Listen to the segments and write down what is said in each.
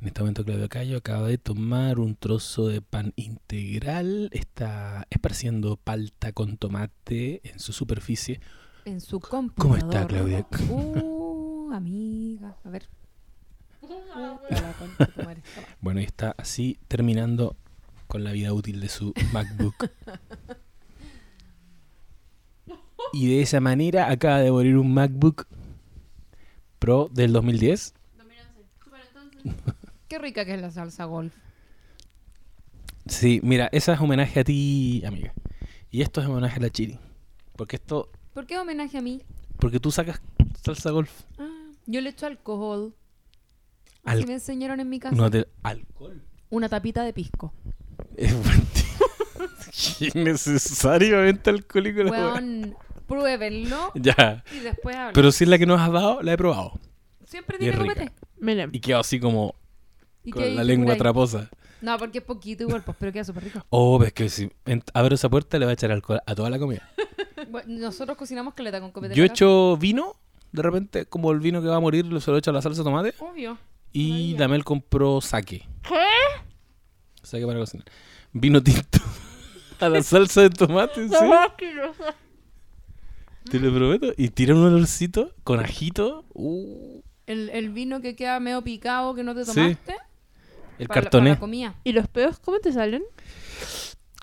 En este momento Claudio Cayo acaba de tomar un trozo de pan integral, está esparciendo palta con tomate en su superficie. En su computador. ¿Cómo está, Claudia? Uh, amiga. A ver. Bueno, y está así terminando con la vida útil de su MacBook. Y de esa manera acaba de morir un MacBook Pro del 2010. Qué rica que es la salsa golf. Sí, mira, esa es homenaje a ti, amiga. Y esto es homenaje a la Chiri. Porque esto, ¿Por qué homenaje a mí? porque tú sacas salsa golf. Ah, yo le echo alcohol. Al- Así me enseñaron en mi casa. No te- alcohol. Una tapita de pisco. Es Innecesariamente alcohólico la. Weón, pruébenlo Ya. y después hablan. Pero si es la que nos has dado, la he probado. Siempre tiene rica. copete. Miren, Y quedo así como ¿Y qué con la lengua traposa. No, porque es poquito igual, pues, pero queda súper rico. Oh, ves que si abro esa puerta le va a echar alcohol a toda la comida. Bueno, nosotros cocinamos caleta con copete. Yo en la echo vino, de repente, como el vino que va a morir, se lo echo a la salsa de tomate. Obvio. Y Maravilla. Damel compró saque. ¿Qué? Saque para cocinar. Vino tinto. a la salsa de tomate, sí. Te lo prometo. Y tira un olorcito con ajito. Uh, El, el vino que queda medio picado que no te Sí. El para la- cartoné para la comida. ¿y los peos cómo te salen?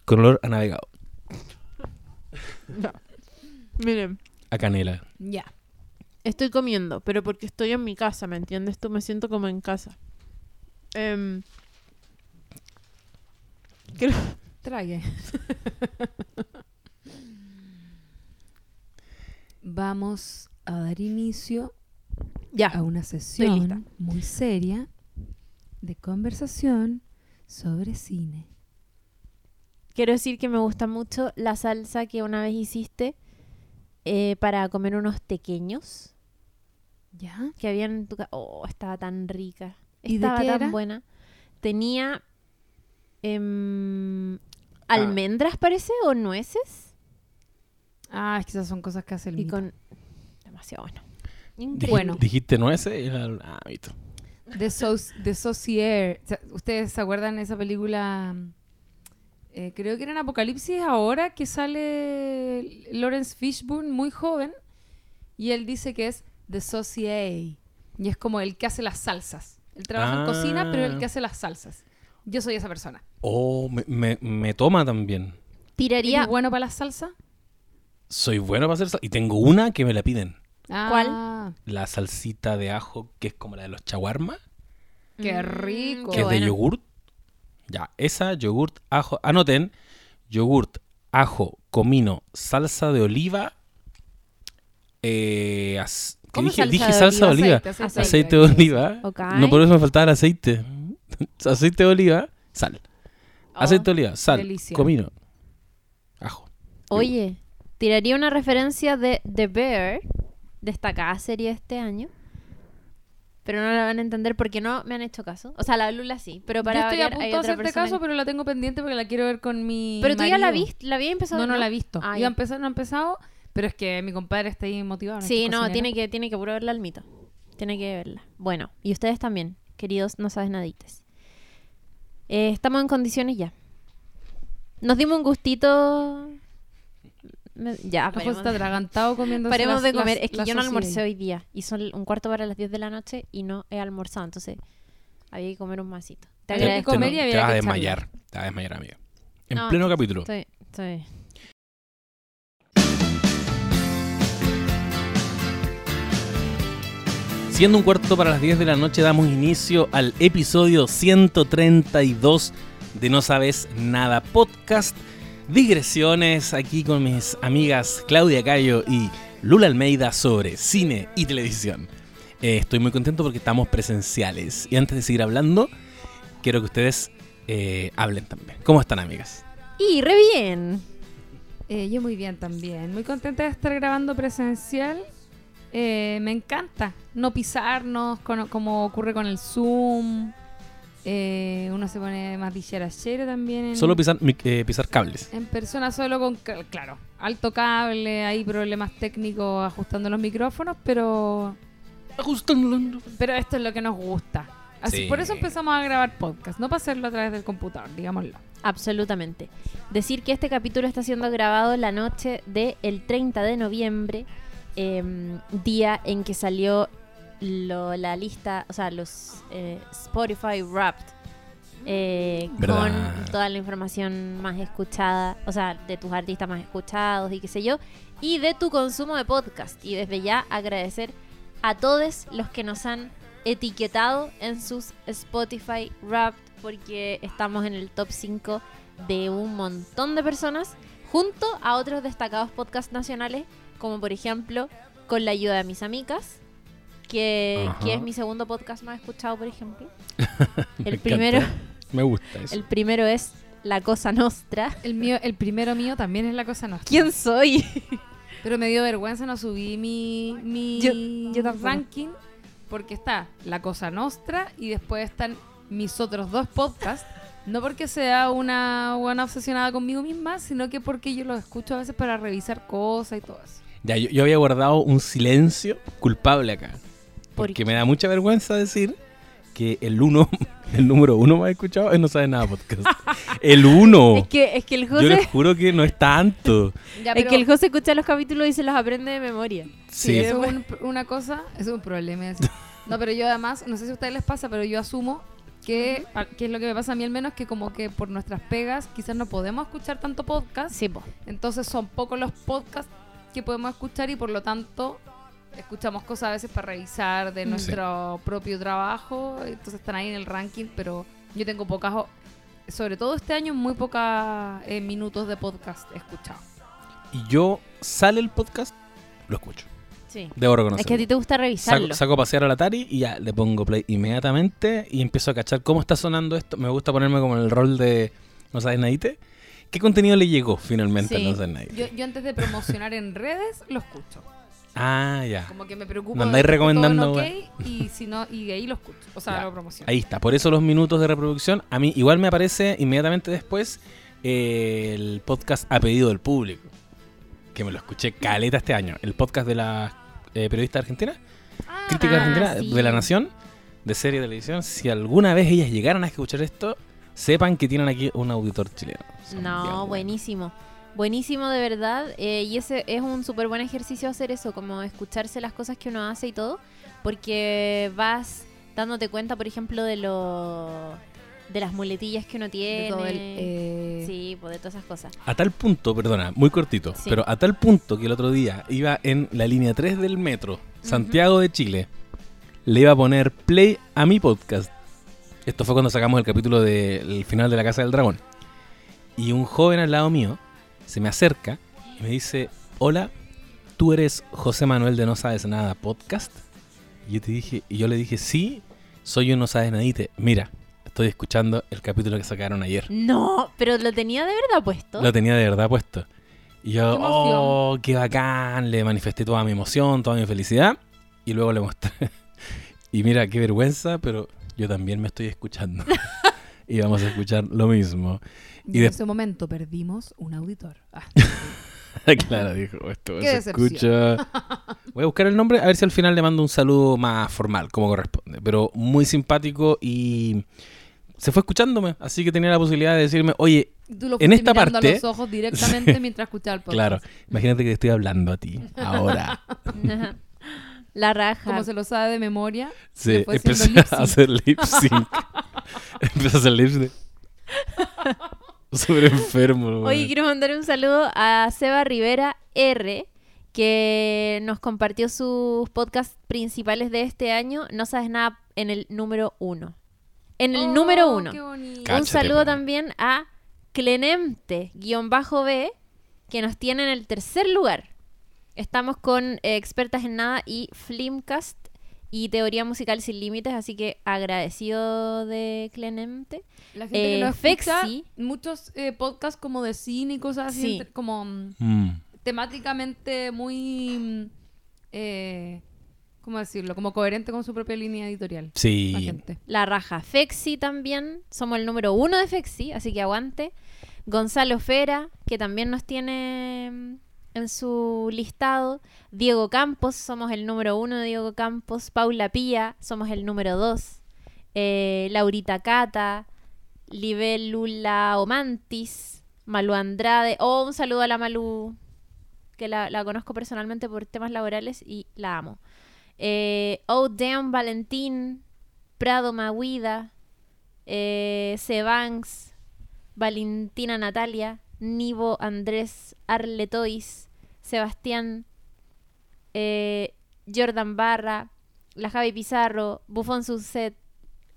con olor a navegado. No. Miren, A canela. Ya. estoy comiendo, pero porque estoy en mi casa, ¿me entiendes? Tú me siento como en casa. Em, creo- Trague. Vamos a dar inicio ya, a una sesión muy seria de conversación sobre cine. quiero decir que me gusta mucho la salsa que una vez hiciste eh, para comer unos pequeños ¿Ya? que habían en tu casa. Oh, estaba tan rica. ¿Y de Estaba qué tan era? buena. Tenía em, almendras, parece, o nueces. Ah, es que esas son cosas que hace el Y mito. con. Demasiado bueno. Increíble. Bueno. Dijiste nueces y la- ah, visto. De, Sos- de ¿Ustedes se acuerdan de esa película? Eh, creo que era en Apocalipsis ahora que sale Lawrence Fishburne muy joven y él dice que es The Saucier y es como el que hace las salsas. Él trabaja en Ah. cocina, pero el que hace las salsas. Yo soy esa persona. Oh, me, me- me toma también. Tiraría. ¿Eres bueno para las salsas? Soy bueno para hacer salsa. Y tengo una que me la piden. Ah, La salsita de ajo, que es como la de los chaguarma, Qué Mm, rico. que qué es de yogurt. Ya, esa, yogurt, ajo. Anoten, yogurt, ajo, comino, salsa de oliva. Eh, as- ¿Qué ¿Cómo dije? salsa Dije de salsa de oliva? Aceite, aceite, Aceite de oliva. No, por eso me faltaba el aceite. Aceite de oliva, sal. Oh, Aceite de oliva, sal, delicia. comino, ajo. Oye, tiraría una referencia de The Bear, destacada serie de este año. Pero no la van a entender porque no me han hecho caso. O sea, la Lula sí, pero para Yo estoy a variar, punto de otra hacerte persona caso, pero la tengo pendiente porque la quiero ver con mi Pero tú ya la viste, la había empezado. No, no la he visto. Ah, Iba ya. a empezar, no ha empezado, pero es que mi compadre está ahí motivado. Sí, no, cocinero. tiene que, tiene que puro verla al mito. Tiene que verla. Bueno, y ustedes también, queridos, no sabes nadites. Eh, estamos en condiciones ya. Nos dimos un gustito. Me- Ya, Ojo, paremos, está atragantado comiendo paremos las- de comer. las- es que yo no almorcé hoy día. Y son un cuarto para las 10 de la noche y no he almorzado. Entonces, había que comer un masito. Te Había que agradezco. comer y te, había vas a desmayar. Te vas a desmayar, amigo. En No, pleno capítulo. Estoy, estoy- Siendo un cuarto para las 10 de la noche, damos inicio al episodio 132 de No Sabes Nada Podcast. Digresiones aquí con mis amigas Claudia Cayo y Lula Almeida sobre cine y televisión. Eh, estoy muy contento porque estamos presenciales. Y antes de seguir hablando, quiero que ustedes eh, hablen también. ¿Cómo están, amigas? Y re bien. Eh, yo muy bien también. Muy contenta de estar grabando presencial. Eh, me encanta no pisarnos como ocurre con el Zoom. Eh, uno se pone más dicharachero también. En, Solo pisar, eh, pisar cables. En persona solo con, claro, alto cable, hay problemas técnicos ajustando los micrófonos, pero, Ajustando. pero esto es lo que nos gusta. Así, Sí. Por eso empezamos a grabar podcast, no para hacerlo a través del computador, digámoslo. Absolutamente. Decir que este capítulo está siendo grabado la noche del el 30 de noviembre, em, día en que salió lo- la lista, o sea, los eh, Spotify Wrapped, eh, con toda la información más escuchada, o sea, de tus artistas más escuchados y qué sé yo, y de tu consumo de podcast. Y desde ya agradecer a todos los que nos han etiquetado en sus Spotify Wrapped porque estamos en el top 5 de un montón de personas junto a otros destacados podcasts nacionales como por ejemplo Con la ayuda de mis amigas que, que es mi segundo podcast más escuchado por ejemplo. El primero, Me gusta eso. el primero es La Cosa Nostra. El mío, el primero mío también es la cosa nuestra. ¿Quién soy? Pero me dio vergüenza, no subí mi, mi Yo- yo ranking porque está La Cosa Nostra y después están mis otros dos podcasts. No porque sea una buena obsesionada conmigo misma, sino que porque yo los escucho a veces para revisar cosas y todo eso. Ya, yo, yo había guardado un silencio culpable acá. ¿Por Porque qué? me da mucha vergüenza decir que el uno, el número uno más escuchado es No Sabes Nada Podcast. El uno. Es que, es que el Yo les José, juro que no es tanto. Ya, es que el José escucha los capítulos y se los aprende de memoria. sí, Sí. eso es un- una cosa, eso es un problema. es- No, pero yo además, no sé si a ustedes les pasa, pero yo asumo que, que es lo que me pasa a mí al menos, que como que por nuestras pegas quizás no podemos escuchar tanto podcast. Sí, po. Entonces son pocos los podcasts que podemos escuchar y por lo tanto escuchamos cosas a veces para revisar de Mm. nuestro propio trabajo. Entonces están ahí en el ranking, pero yo tengo pocas, sobre todo este año, muy pocos minutos de podcast escuchado. Y yo sale el podcast, lo escucho. Sí. Debo reconocerlo. Es que a ti te gusta revisarlo. Saco, saco a pasear al Atari y ya le pongo play inmediatamente y empiezo a cachar cómo está sonando esto. Me gusta ponerme como en el rol de No sabes nadite. ¿Qué contenido le llegó finalmente Sí. al No sabes nadite? Yo, yo antes de promocionar en redes, lo escucho. Ah, ya. Como que me preocupo. Me andáis de que todo en recomendando, ok, weá. y si no, y de ahí lo escucho. O sea, Ya. lo promociono. Ahí está. Por eso los minutos de reproducción. A mí igual me aparece inmediatamente después eh, el podcast a pedido del público. Que me lo escuché caleta este año. El podcast de la eh, periodista argentina. Ah, Crítica Ah, argentina sí. de la Nación. De serie de televisión. Si alguna vez ellas llegaran a escuchar esto, sepan que tienen aquí un auditor chileno. No, buenísimo. Buenísimo de verdad. eh, y ese es un súper buen ejercicio hacer eso, como escucharse las cosas que uno hace y todo. Porque vas dándote cuenta, por ejemplo, de lo de las muletillas que uno de tiene. todo el, eh, Sí, pues de todas esas cosas. A tal punto, perdona, muy cortito, Sí. pero a tal punto que el otro día iba en la línea 3 del metro, Santiago de Chile, le iba a poner play a mi podcast. Esto fue cuando sacamos el capítulo del final de La Casa del Dragón. Y un joven al lado mío se me acerca y me dice, hola, ¿tú eres José Manuel de No Sabes Nada Podcast? Y yo, te dije, y yo le dije, sí, soy un No Sabes Nadite. Mira, estoy escuchando el capítulo que sacaron ayer. No, pero lo tenía de verdad puesto. Lo tenía de verdad puesto. Y yo, Qué oh, qué bacán. Le manifesté toda mi emoción, toda mi felicidad. Y luego le mostré. y mira, qué vergüenza, pero yo también me estoy escuchando. y vamos a escuchar lo mismo. Y Y en ese momento perdimos un auditor. Ah, claro, dijo, esto Qué se escucha. Voy a buscar el nombre, a ver si al final le mando un saludo más formal, como corresponde. Pero muy simpático y se fue escuchándome. Así que tenía la posibilidad de decirme, oye, Tú lo En esta parte- a los ojos directamente mientras escuchaba el podcast. claro, imagínate que te estoy hablando a ti ahora. La raja. Como se lo sabe de memoria. Sí, empecé a hacer lip sync. empecé a hacer lip sync. Súper enfermo. Oye, weón. quiero mandar un saludo a Seba Rivera R, que nos compartió sus podcasts principales de este año. No sabes nada en el número uno. En el Oh, número uno. qué bonito. Cáchate, un saludo también a Clenemte-B, que nos tiene en el tercer lugar. Estamos con eh, Expertas en Nada y Flimcast y Teoría Musical Sin Límites, así que agradecido de Clenemte. La gente que Eh, no escucha Fexi. muchos eh, podcasts como de cine y cosas así, Sí. entre- como mm, Mm. temáticamente muy, mm, eh, ¿cómo decirlo? Como coherente con su propia línea editorial. La Sí. gente. La raja Fexi también. Somos el número uno de Fexi, así que aguante. Gonzalo Fera, que también nos tiene en su listado. Diego Campos, somos el número uno de Diego Campos. Paula Pía, somos el número dos. eh, Laurita Cata, Libélula Omantis, Malu Andrade. Oh, un saludo a la Malu, que la, conozco personalmente por temas laborales y la amo. Eh, oh, Damn Valentín, Prado Maguida, eh, Valentina Natalia, Nivo Andrés Arletois, Sebastián, eh, Jordan Barra, la Javi Pizarro, Bufón Suset,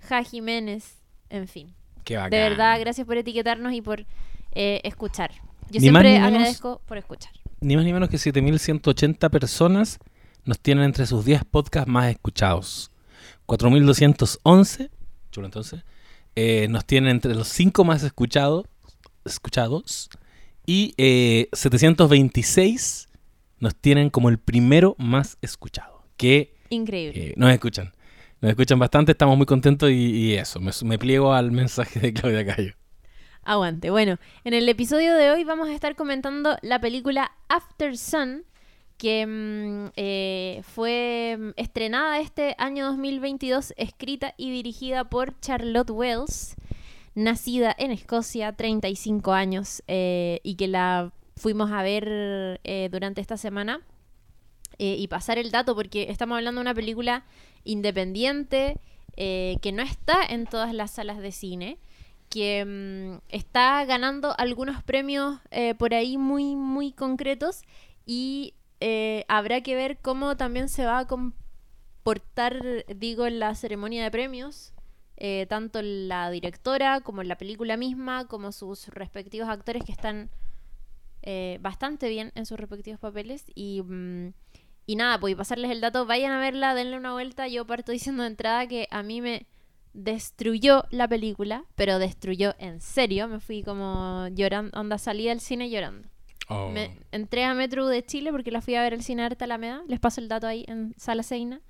Ja Jiménez, en fin. Qué bacán. De verdad, gracias por etiquetarnos y por eh, escuchar. Yo Ni siempre menos- agradezco por escuchar. Ni más ni menos que 7180 personas nos tienen entre sus 10 podcasts más escuchados. 4211, chulo entonces, eh, nos tienen entre los 5 más escuchados, escuchados y eh, 726 nos tienen como el primero más escuchado. Que Increíble. eh, nos escuchan. Nos escuchan bastante, estamos muy contentos y, y eso, me, me pliego al mensaje de Claudia Cayo. Aguante. Bueno, en el episodio de hoy vamos a estar comentando la película After Sun, que mm, eh, fue mm, estrenada este año 2022, escrita y dirigida por Charlotte Wells, nacida en Escocia, 35 años, eh, y que la fuimos a ver eh, durante esta semana. Eh, y pasar el dato, porque estamos hablando de una película independiente que no está en todas las salas de cine que mm, está ganando algunos premios por ahí muy, muy concretos y habrá que ver cómo también se va a comportar, digo, en la ceremonia de premios, eh, tanto la directora como la película misma, como sus respectivos actores que están eh, bastante bien en sus respectivos papeles y... mm, y nada, pues pasarles el dato, vayan a verla, denle una vuelta. Yo parto diciendo de entrada que a mí me destruyó la película, pero destruyó en serio. Me fui como llorando, onda salí del cine llorando. Oh. Me entré a Metro de Chile porque la fui a ver el cine Arte Alameda. Les paso el dato ahí en Sala Seina.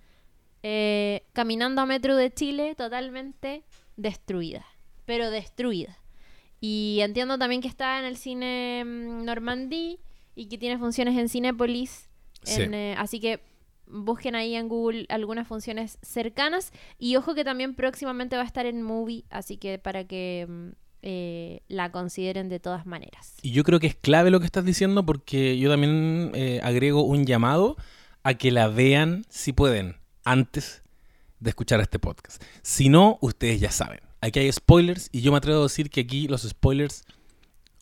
Eh, caminando a Metro de Chile totalmente destruida. Pero destruida. Y entiendo también que está en el cine mm, Normandí y que tiene funciones en Cinépolis. Sí. en, eh, así que busquen ahí en Google algunas funciones cercanas. Y ojo que también próximamente va a estar en Movie, así que para que mm, eh, la consideren de todas maneras. Y yo creo que es clave lo que estás diciendo porque yo también eh, agrego un llamado a que la vean si pueden antes de escuchar este podcast. Si no, ustedes ya saben. Aquí hay spoilers y yo me atrevo a decir que aquí los spoilers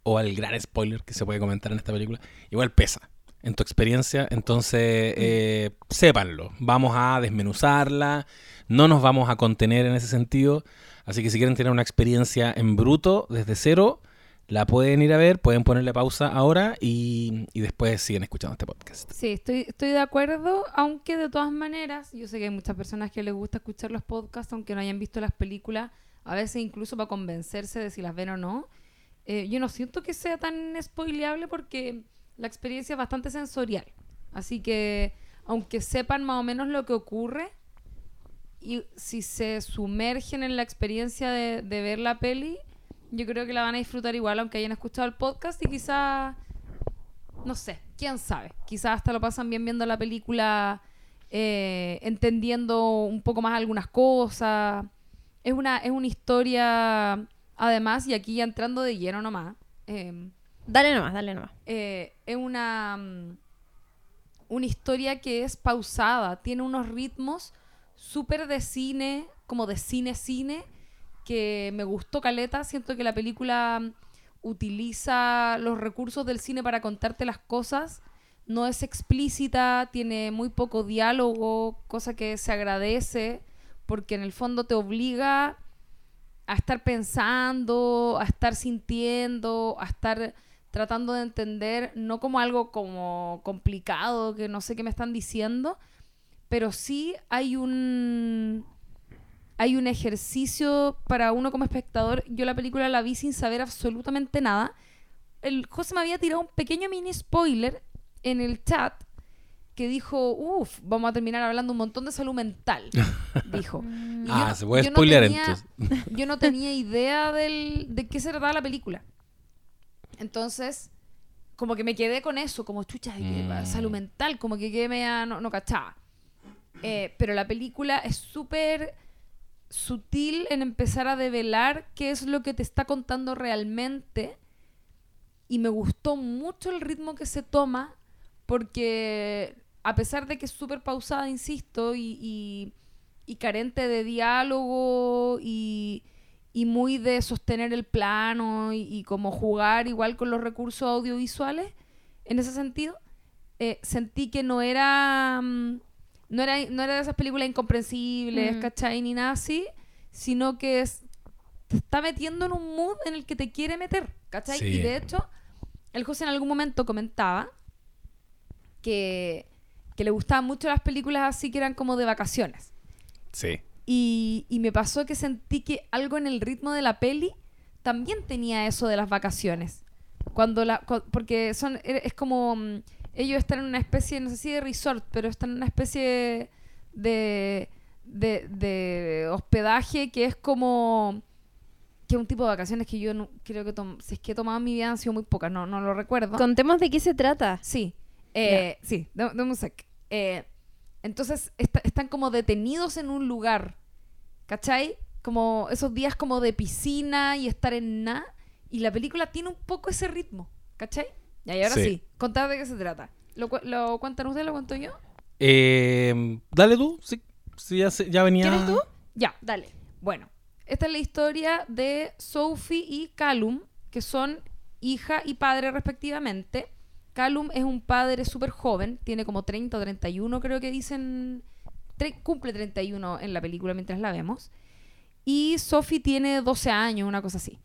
o el gran spoiler que se puede comentar en esta película igual pesa en tu experiencia. Entonces, eh, sépanlo. Vamos a desmenuzarla. No nos vamos a contener en ese sentido. Así que si quieren tener una experiencia en bruto desde cero, la pueden ir a ver, pueden ponerle pausa ahora y, y después siguen escuchando este podcast. Sí, estoy, estoy de acuerdo, aunque de todas maneras, yo sé que hay muchas personas que les gusta escuchar los podcasts, aunque no hayan visto las películas, a veces incluso para convencerse de si las ven o no. Eh, yo no siento que sea tan spoileable porque la experiencia es bastante sensorial. Así que, aunque sepan más o menos lo que ocurre, y si se sumergen en la experiencia de, de ver la peli, yo creo que la van a disfrutar igual, aunque hayan escuchado el podcast y quizás no sé, quién sabe. Quizás hasta lo pasan bien viendo la película, eh, entendiendo un poco más algunas cosas. Es una, es una historia, además, y aquí ya entrando de lleno nomás, eh, Dale nomás, dale nomás. eh, es una, mm, una historia que es pausada, tiene unos ritmos súper de cine, como de cine-cine, que me gustó Caleta. Siento que la película mm, utiliza los recursos del cine para contarte las cosas. No es explícita, tiene muy poco diálogo, cosa que se agradece, porque en el fondo te obliga a estar pensando, a estar sintiendo, a estar tratando de entender, no como algo como complicado, que no sé qué me están diciendo, pero sí hay un hay un ejercicio para uno como espectador. Yo la película la vi sin saber absolutamente nada. El José me había tirado un pequeño mini spoiler en el chat que dijo, uff, vamos a terminar hablando un montón de salud mental, dijo. Y yo Ah, no- se puede yo no entonces. yo no tenía idea del, de qué se trataba la película. Entonces, como que me quedé con eso, como chucha, de que, Mm. salud mental, como que quedé media, no, no cachaba. Eh, pero la película es súper sutil en empezar a develar qué es lo que te está contando realmente. Y me gustó mucho el ritmo que se toma, porque a pesar de que es súper pausada, insisto, y, y- carente de diálogo y, y muy de sostener el plano y, y como jugar igual con los recursos audiovisuales, en ese sentido, eh, sentí que no era, mm, no era no era de esas películas incomprensibles, Mm. ¿cachai? Ni nada así, sino que es, te está metiendo en un mood en el que te quiere meter, ¿cachai? Sí. Y de hecho, el José en algún momento comentaba que, que le gustaban mucho las películas así que eran como de vacaciones. Sí. Y, y me pasó que sentí que algo en el ritmo de la peli también tenía eso de las vacaciones. Cuando la, cu- porque son, e- es como, mm, ellos están en una especie, no sé si de resort, pero están en una especie de, de, de hospedaje que es como, que es un tipo de vacaciones que yo no, creo que, si es que he tomado en mi vida han sido muy pocas, no, no lo recuerdo. Contemos de qué se trata. Sí, eh, sí, dame un sec. Eh, entonces están como detenidos en un lugar, ¿cachai? Como esos días como de piscina y estar en nada. Y la película tiene un poco ese ritmo, ¿cachai? Y ahora Sí. sí, contad de qué se trata. ¿Lo, cu- lo cuentan ustedes? ¿Lo cuento yo? Eh, dale tú, sí. sí, ya, venía. ¿Quieres tú? Ya, Dale. Bueno, esta es la historia de Sophie y Callum, que son hija y padre respectivamente. Callum es un padre súper joven, tiene como 30 o 31, creo que dicen. cumple 31 en la película mientras la vemos. Y Sophie tiene 12 años, una cosa así.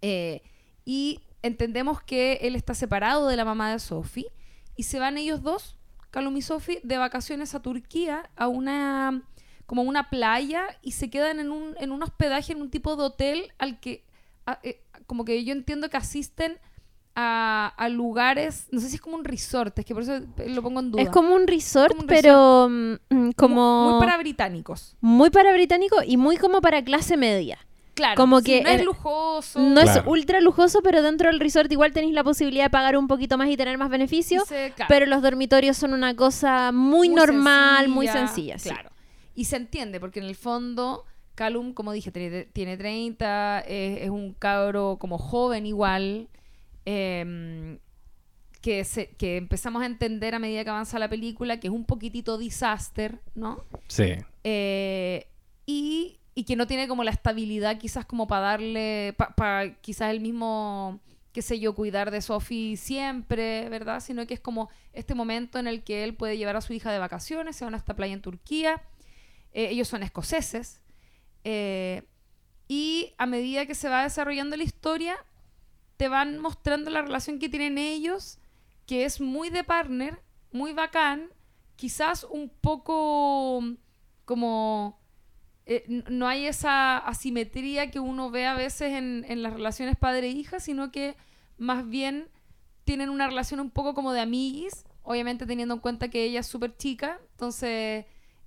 Eh, y entendemos que él está separado de la mamá de Sophie. Y se van ellos dos, Callum y Sophie, de vacaciones a Turquía, a una como una playa y se quedan en un, en un hospedaje, en un tipo de hotel al que, a- eh, como que yo entiendo que asisten a, a lugares, no sé si es como un resort, es que por eso lo pongo en duda. Es como un resort, Como un pero mm, como... Muy para británicos. muy para británico y muy como para clase media. Claro. Como no es lujoso. No es ultra lujoso, pero dentro del resort igual tenéis la posibilidad de pagar un poquito más y tener más beneficios. claro, Pero los dormitorios son una cosa muy, normal, muy sencilla, sí. Claro. Y se entiende, porque en el fondo, Calum, como dije, tiene, tiene 30, es, es un cabro como joven igual, em, que, se, que empezamos a entender a medida que avanza la película, que es un poquitito disaster, ¿no? Sí. Eh, y, y que no tiene como la estabilidad quizás como para darle, para quizás el mismo, qué sé yo, cuidar de Sophie siempre, ¿verdad? Sino que es como este momento en el que él puede llevar a su hija de vacaciones, se van a esta playa en Turquía, Eh, ellos son escoceses, eh, y a medida que se va desarrollando la historia, te van mostrando la relación que tienen ellos, que es muy de partner, muy bacán, quizás un poco como eh, no hay esa asimetría que uno ve a veces en, en las relaciones padre-hija, sino que más bien tienen una relación un poco como de amiguis, obviamente teniendo en cuenta que ella es súper chica, entonces,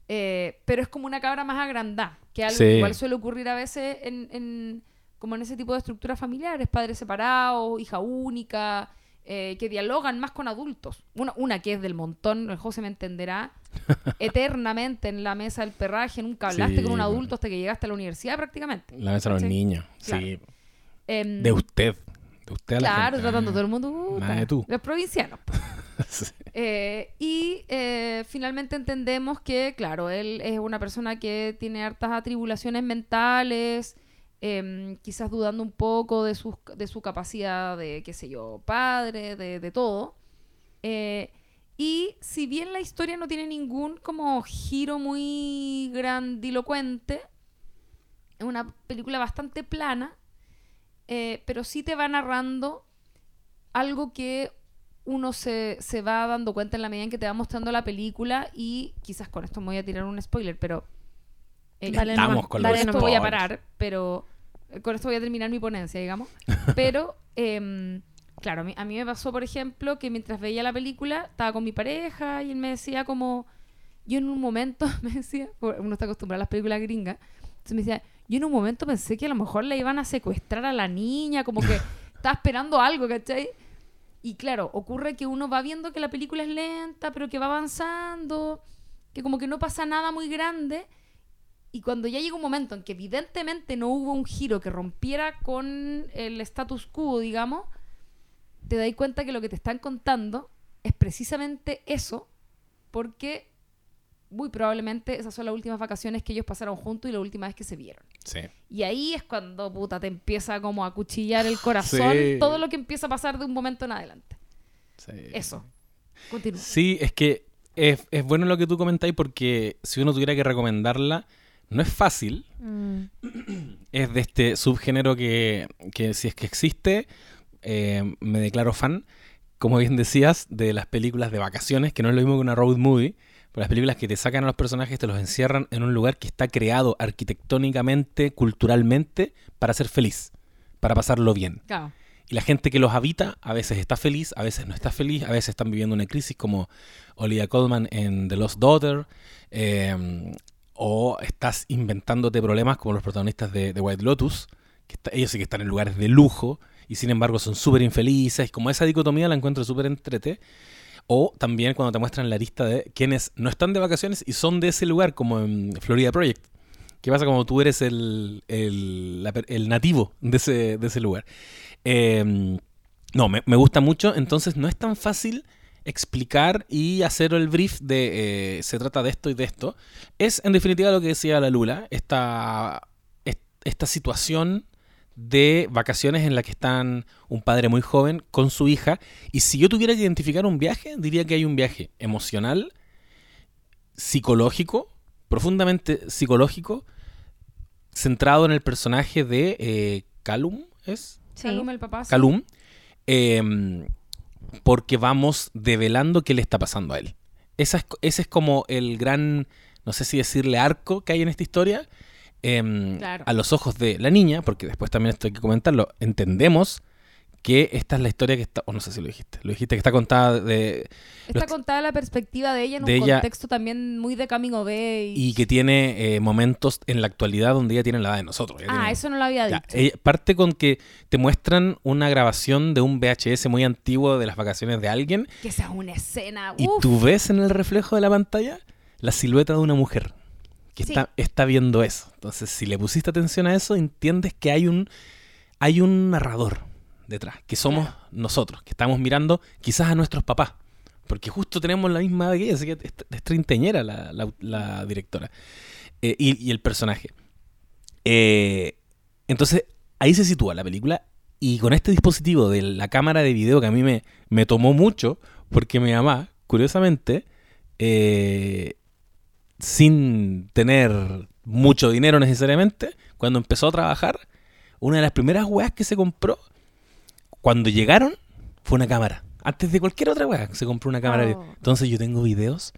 eh, pero es como una cabra más agrandada, que algo Sí. que igual suele ocurrir a veces en, en- como en ese tipo de estructuras familiares, padres separados, hija única, eh, que dialogan más con adultos. Una, una que es del montón, el José me entenderá, eternamente en la mesa del perraje, nunca hablaste Sí, con un adulto hasta que llegaste a la universidad prácticamente. La mesa de los niños. Claro. Sí. Em, De usted. De usted a la Claro, gente. tratando a todo el mundo. Nada de tú. Los provincianos. Sí. Eh, y eh, finalmente entendemos que, claro, él es una persona que tiene hartas atribulaciones mentales, em, quizás dudando un poco de, sus, de su capacidad de, qué sé yo, padre, de, de todo. Eh, y si bien la historia no tiene ningún como giro muy grandilocuente, es una película bastante plana, eh, pero sí te va narrando algo que uno se, se va dando cuenta en la medida en que te va mostrando la película y quizás con esto me voy a tirar un spoiler, pero... eh, Dale Estamos nomás, con esto nomás. voy a parar, pero eh, con esto voy a terminar mi ponencia, digamos. Pero, em, claro, a mí, a mí me pasó, por ejemplo, que mientras veía la película, estaba con mi pareja y él me decía como, yo en un momento, me decía, uno está acostumbrado a las películas gringas, entonces me decía, yo en un momento pensé que a lo mejor le iban a secuestrar a la niña, como que estaba esperando algo, ¿cachai? Y claro, ocurre que uno va viendo que la película es lenta, pero que va avanzando, que como que no pasa nada muy grande. Y cuando ya llega un momento en que evidentemente no hubo un giro que rompiera con el status quo, digamos, te das cuenta que lo que te están contando es precisamente eso, porque muy probablemente esas son las últimas vacaciones que ellos pasaron juntos y la última vez que se vieron. Sí. Y ahí es cuando, puta, te empieza como a cuchillar el corazón Sí. todo lo que empieza a pasar de un momento en adelante. sí. Eso. Continúa. Sí, es que es, es bueno lo que tú comentáis porque si uno tuviera que recomendarla, no es fácil. Mm. Es de este subgénero que, que si es que existe, eh, me declaro fan, como bien decías, de las películas de vacaciones, que no es lo mismo que una road movie, pero las películas que te sacan a los personajes, te los encierran en un lugar que está creado arquitectónicamente, culturalmente, para ser feliz, para pasarlo bien. Claro. Y la gente que los habita a veces está feliz, a veces no está feliz, a veces están viviendo una crisis como Olivia Colman en The Lost Daughter, eh, o estás inventándote problemas como los protagonistas de, de White Lotus, que ellos sí que están en lugares de lujo y sin embargo son súper infelices, como esa dicotomía la encuentro súper entrete. O también cuando te muestran la lista de quienes no están de vacaciones y son de ese lugar, como en Florida Project. ¿Qué pasa cuando tú eres el, el, la el nativo de ese, de ese lugar? Eh, no, me, me gusta mucho. Entonces no es tan fácil explicar y hacer el brief de eh, se trata de esto y de esto. Es en definitiva lo que decía la Lula, esta, est- esta situación de vacaciones en la que están un padre muy joven con su hija. Y si yo tuviera que identificar un viaje, diría que hay un viaje emocional, psicológico, profundamente psicológico, centrado en el personaje de eh, Calum, ¿es? Sí. Calum, el papá. Calum, eh, porque vamos develando qué le está pasando a él. Esa es, ese es como el gran, no sé si decirle arco que hay en esta historia. eh, Claro. A los ojos de la niña, porque después también esto hay que comentarlo, entendemos que esta es la historia que está, o no sé si lo dijiste, lo dijiste que está contada de, Está contada la perspectiva de ella en de un ella- contexto también muy de Camino B. Y... y que tiene eh, momentos en la actualidad donde ella tiene la edad de nosotros. Ah, tiene- eso no lo había Ya, dicho. ella- parte con que te muestran una grabación de un VHS muy antiguo de las vacaciones de alguien Que esa es una escena. y uf. tú ves en el reflejo de la pantalla la silueta de una mujer que Sí. está, está viendo eso. Entonces, si le pusiste atención a eso, entiendes que hay un, hay un narrador detrás, que somos Claro. nosotros, que estamos mirando quizás a nuestros papás. Porque justo tenemos la misma edad que ella, así que es, es treintañera la, la- la directora. Eh, y, y el personaje. Eh, entonces, ahí se sitúa la película. Y con este dispositivo de la cámara de video que a mí me, me tomó mucho, porque mi mamá, curiosamente, eh, sin tener mucho dinero necesariamente, cuando empezó a trabajar, una de las primeras weas que se compró, cuando llegaron, fue una cámara. Antes de cualquier otra wea, se compró una cámara. Oh. Entonces yo tengo videos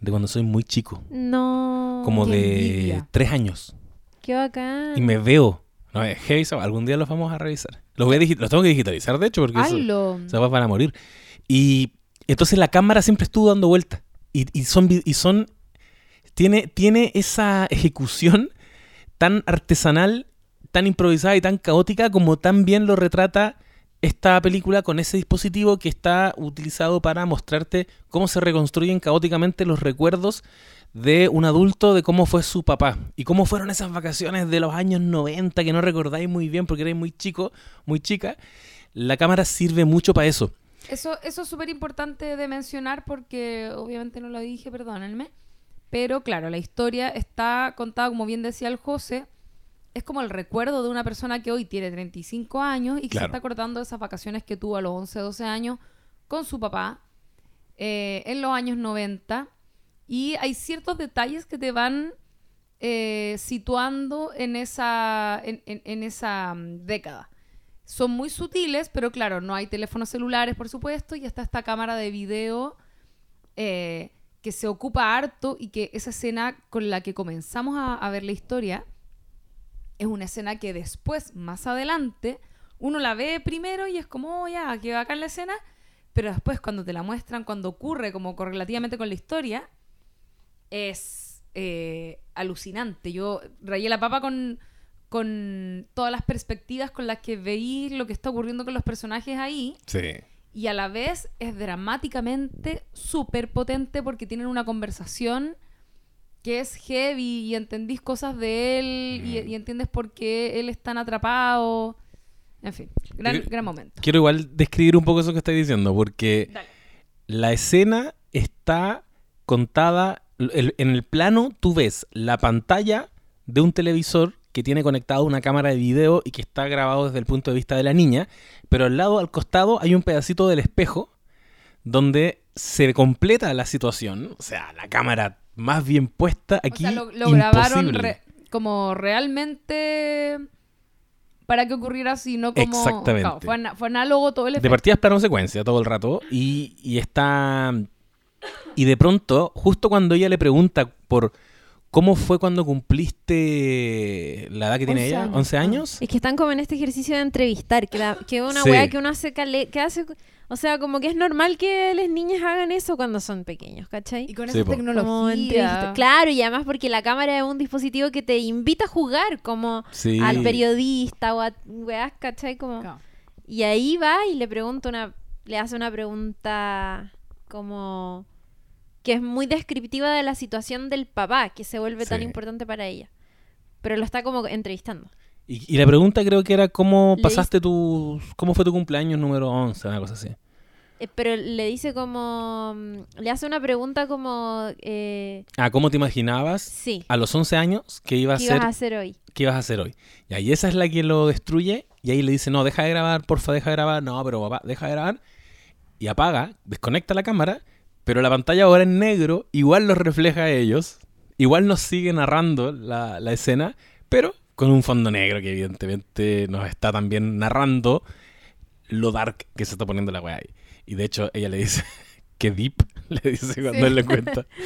de cuando soy muy chico, No. como de envidia. tres años. Qué bacán. Y me veo. No, es heavy, algún día los vamos a revisar. Los, voy a los tengo que digitalizar, de hecho, porque eso, se van a morir. Y entonces la cámara siempre estuvo dando vueltas. Y, y son, y son tiene, tiene esa ejecución tan artesanal, tan improvisada y tan caótica como tan bien lo retrata esta película con ese dispositivo que está utilizado para mostrarte cómo se reconstruyen caóticamente los recuerdos de un adulto de cómo fue su papá y cómo fueron esas vacaciones de los años 90 que no recordáis muy bien porque erais muy chico, muy chica. La cámara sirve mucho para eso. Eso, eso es súper importante de mencionar porque obviamente no lo dije, perdónenme. Pero claro, la historia está contada, como bien decía el José, es como el recuerdo de una persona que hoy tiene 35 años y que Claro. se está acordando de esas vacaciones que tuvo a los 11, 12 años con su papá eh, en los años 90. Y hay ciertos detalles que te van eh, situando en esa, en, en- en esa mm, década. Son muy sutiles, pero claro, no hay teléfonos celulares, por supuesto, y está esta cámara de video eh, que se ocupa harto y que esa escena con la que comenzamos a, a ver la historia es una escena que después, más adelante, uno la ve primero y es como, oh, ya, que bacán la escena, pero después cuando te la muestran, cuando ocurre como correlativamente con la historia, es eh, alucinante. Yo rayé la papa con, con todas las perspectivas con las que veí lo que está ocurriendo con los personajes ahí. Sí. Y a la vez es dramáticamente súper potente porque tienen una conversación que es heavy y entendís cosas de él y, Mm. y entiendes por qué él es tan atrapado. En fin, gran, gran momento. Quiero igual describir un poco eso que estáis diciendo, porque Dale. la escena está contada, el- en el plano tú ves la pantalla de un televisor que tiene conectado una cámara de video y que está grabado desde el punto de vista de la niña, pero al lado, al costado, hay un pedacito del espejo donde se completa la situación, o sea, la cámara más bien puesta aquí. o sea, lo, lo grabaron re- como realmente para que ocurriera así, no como... Exactamente. Claro, fue, ana- fue análogo todo el De efecto. partida es plano secuencia todo el rato y, y está... Y de pronto, justo cuando ella le pregunta por cómo fue cuando cumpliste la edad que tiene 11 ella, años. 11 Ah. años, Es que están como en este ejercicio de entrevistar, que, la- que una Sí. weá que uno hace, cale- que hace, o sea, como que es normal que las niñas hagan eso cuando son pequeños, ¿cachai? Y con Sí, esa po. Tecnología... Claro, y además porque la cámara es un dispositivo que te invita a jugar, como sí. al periodista o a weas, ¿cachai? Como... Y ahí va y le pregunta una, le hace una pregunta como que es muy descriptiva de la situación del papá, que se vuelve tan importante para ella. Pero lo está como entrevistando. Y, y la pregunta creo que era cómo pasaste tu... ¿Cómo fue tu cumpleaños número 11? Una cosa así. Eh, pero le dice como, mm, le hace una pregunta como, eh, Ah, ¿cómo te imaginabas sí, a los 11 años que iba a ¿qué ser ibas a hacer hoy? ¿qué vas a hacer hoy? Y ahí esa es la que lo destruye y ahí le dice, no, deja de grabar, porfa, deja de grabar. No, pero papá, deja de grabar. Y apaga, desconecta la cámara, pero la pantalla ahora en negro igual los refleja a ellos, igual nos sigue narrando la, la escena, pero con un fondo negro que evidentemente nos está también narrando lo dark que se está poniendo la weá ahí. Y de hecho ella le dice, que deep, le dice cuando Sí. él le cuenta.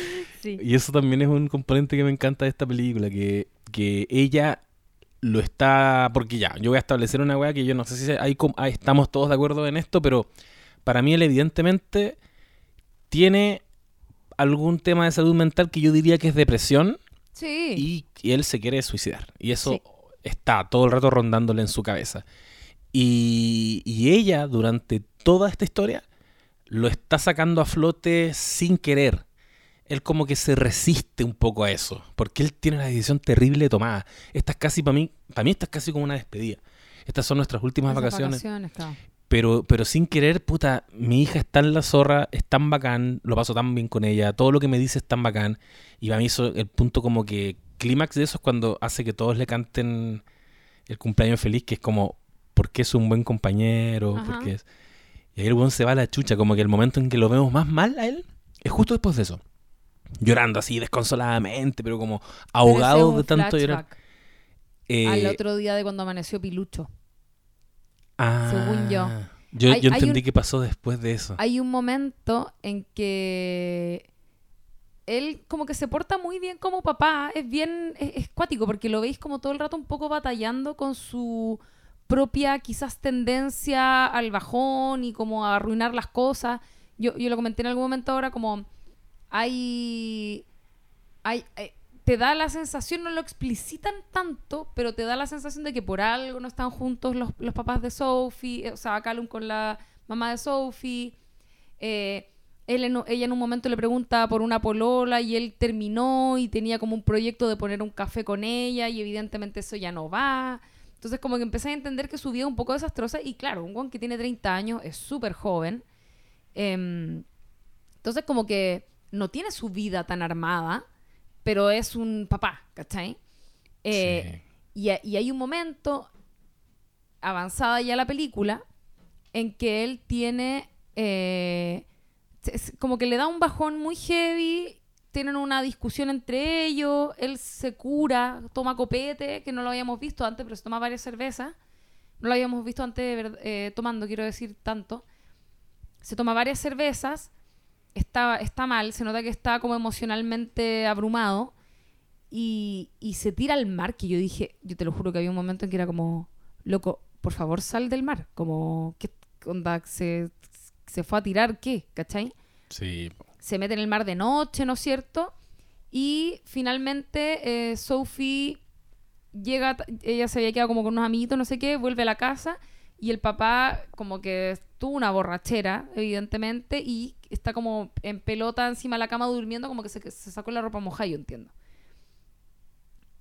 Sí. Y eso también es un componente que me encanta de esta película, que, que ella lo está... Porque ya, yo voy a establecer una weá que yo no sé si hay, ah, estamos todos de acuerdo en esto, pero para mí él evidentemente tiene algún tema de salud mental que yo diría que es depresión Sí. y, y él se quiere suicidar. Y eso Sí. está todo el rato rondándole en su cabeza. Y, y ella, durante toda esta historia, lo está sacando a flote sin querer. Él como que se resiste un poco a eso, porque él tiene una decisión terrible tomada. Esta es casi para mí, para mí esta es casi como una despedida. Estas son nuestras últimas Esas vacaciones. claro. Pero, pero sin querer, puta, mi hija es tan la zorra, es tan bacán, lo paso tan bien con ella, todo lo que me dice es tan bacán. Y para mí eso, el punto como que clímax de eso es cuando hace que todos le canten el cumpleaños feliz, que es como, porque es un buen compañero, Ajá. porque es... Y ahí el weón se va a la chucha, como que el momento en que lo vemos más mal a él es justo después de eso. Llorando así desconsoladamente, pero como Pero ese ahogado de tanto llorar. flashback Eh, Al otro día de cuando amaneció Pilucho. ah, según yo. Yo, Hay- yo entendí un- que pasó después de eso. Hay un momento en que él como que se porta muy bien como papá. Es bien, es, es cuático porque lo veis como todo el rato un poco batallando con su propia quizás tendencia al bajón y como a arruinar las cosas. Yo, yo lo comenté en algún momento ahora como hay, hay, eh, te da la sensación, no lo explicitan tanto, pero te da la sensación de que por algo no están juntos los, los papás de Sophie, eh, o sea, Callum con la mamá de Sophie. Eh, él en- ella en un momento le pregunta por una polola y él terminó y tenía como un proyecto de poner un café con ella y evidentemente eso ya no va. Entonces como que empecé a entender que su vida es un poco desastrosa y claro, un guan que tiene 30 años es súper joven. Em, entonces como que no tiene su vida tan armada, pero es un papá, ¿cachai? Eh, y, ha- y hay un momento, avanzada ya la película, en que él tiene, eh, como que le da un bajón muy heavy, tienen una discusión entre ellos, él se cura, toma copete, que no lo habíamos visto antes, pero se toma varias cervezas, no lo habíamos visto antes eh, tomando, quiero decir, tanto. Se toma varias cervezas, está, está mal, se nota que está como emocionalmente abrumado y, y se tira al mar, que yo dije, yo te lo juro que había un momento en que era como, loco, por favor sal del mar, como, ¿qué onda? ¿Se, se fue a tirar qué? ¿Cachai? Sí. Se mete en el mar de noche, ¿no es cierto? Y finalmente eh, Sophie llega, ella se había quedado como con unos amiguitos, no sé qué, vuelve a la casa y el papá como que tuvo una borrachera, evidentemente, y está como en pelota encima de la cama durmiendo, como que se, sacó la ropa mojada, yo entiendo.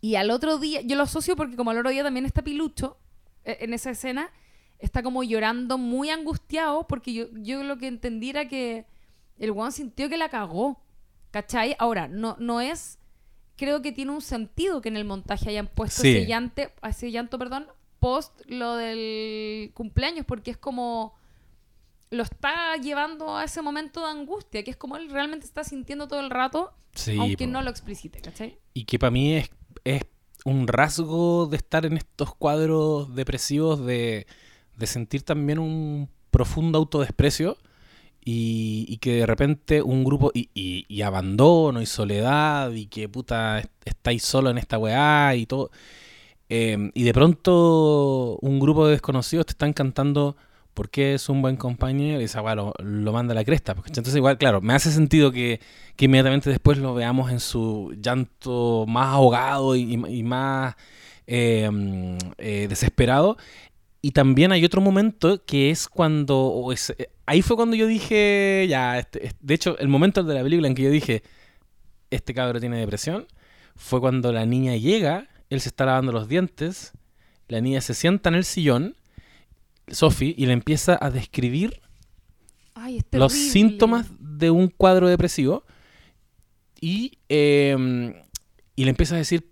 Y al otro día, yo lo asocio porque como al otro día también está Pilucho eh, en esa escena, está como llorando muy angustiado porque yo, yo lo que entendí era que el weón sintió que la cagó. ¿Cachai? Ahora, no, no es... Creo que tiene un sentido que en el montaje hayan puesto Sí. ese, llante- ese llanto, perdón, post lo del cumpleaños, porque es como lo está llevando a ese momento de angustia, que es como él realmente está sintiendo todo el rato, Sí, aunque po. no lo explicite, ¿cachai? Y que para mí es, es un rasgo de estar en estos cuadros depresivos, de, de sentir también un profundo autodesprecio y, y que de repente un grupo, y, y- abandono y soledad y que puta est- estáis solo en esta weá y todo. eh, y de pronto un grupo de desconocidos te están cantando porque es un buen compañero y esa weá lo, lo manda a la cresta. ¿cachai? Entonces igual, claro, me hace sentido que, que inmediatamente después lo veamos en su llanto más ahogado y, más mm, eh, desesperado. Y también hay otro momento que es cuando. o es- eh, ahí fue cuando yo dije. Ya, este- es- de hecho, el momento de la película en que yo dije. Este cabro tiene depresión. Fue cuando la niña llega. Él se está lavando los dientes. La niña se sienta en el sillón. Sophie. Y le empieza a describir Ay, es los síntomas de un cuadro depresivo y, eh, y le empieza a decir,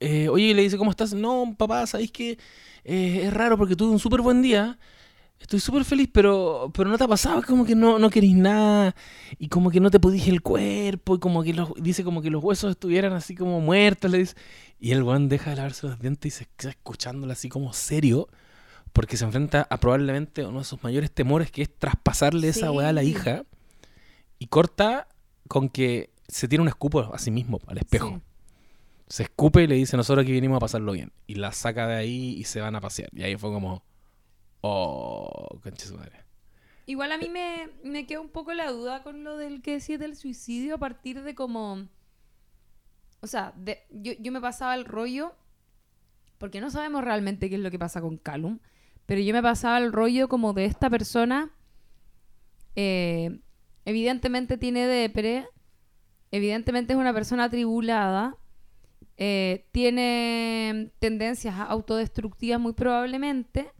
eh, oye, y le dice, ¿cómo estás? No, papá, ¿sabéis que eh, es raro porque tuve un súper buen día? Estoy súper feliz, pero, pero no te ha pasado, es como que no, no querís nada y como que no te pudiste el cuerpo y como que los, dice como que los huesos estuvieran así como muertos, le dice. Y el weón deja de lavarse los dientes y se queda escuchándolo así como serio porque se enfrenta a probablemente uno de sus mayores temores que es traspasarle esa weá a la hija y corta con que se tira un escupo a sí mismo, al espejo. Sí. Se escupe y le dice, nosotros aquí vinimos a pasarlo bien. Y la saca de ahí y se van a pasear. Y ahí fue como, oh, concha madre. Igual a mí me, me queda un poco la duda con lo del que decía del suicidio a partir de como... O sea, de, yo, yo me pasaba el rollo, porque no sabemos realmente qué es lo que pasa con Callum, pero yo me pasaba el rollo como de esta persona, eh, evidentemente tiene depre, evidentemente es una persona atribulada, eh, tiene tendencias autodestructivas muy probablemente,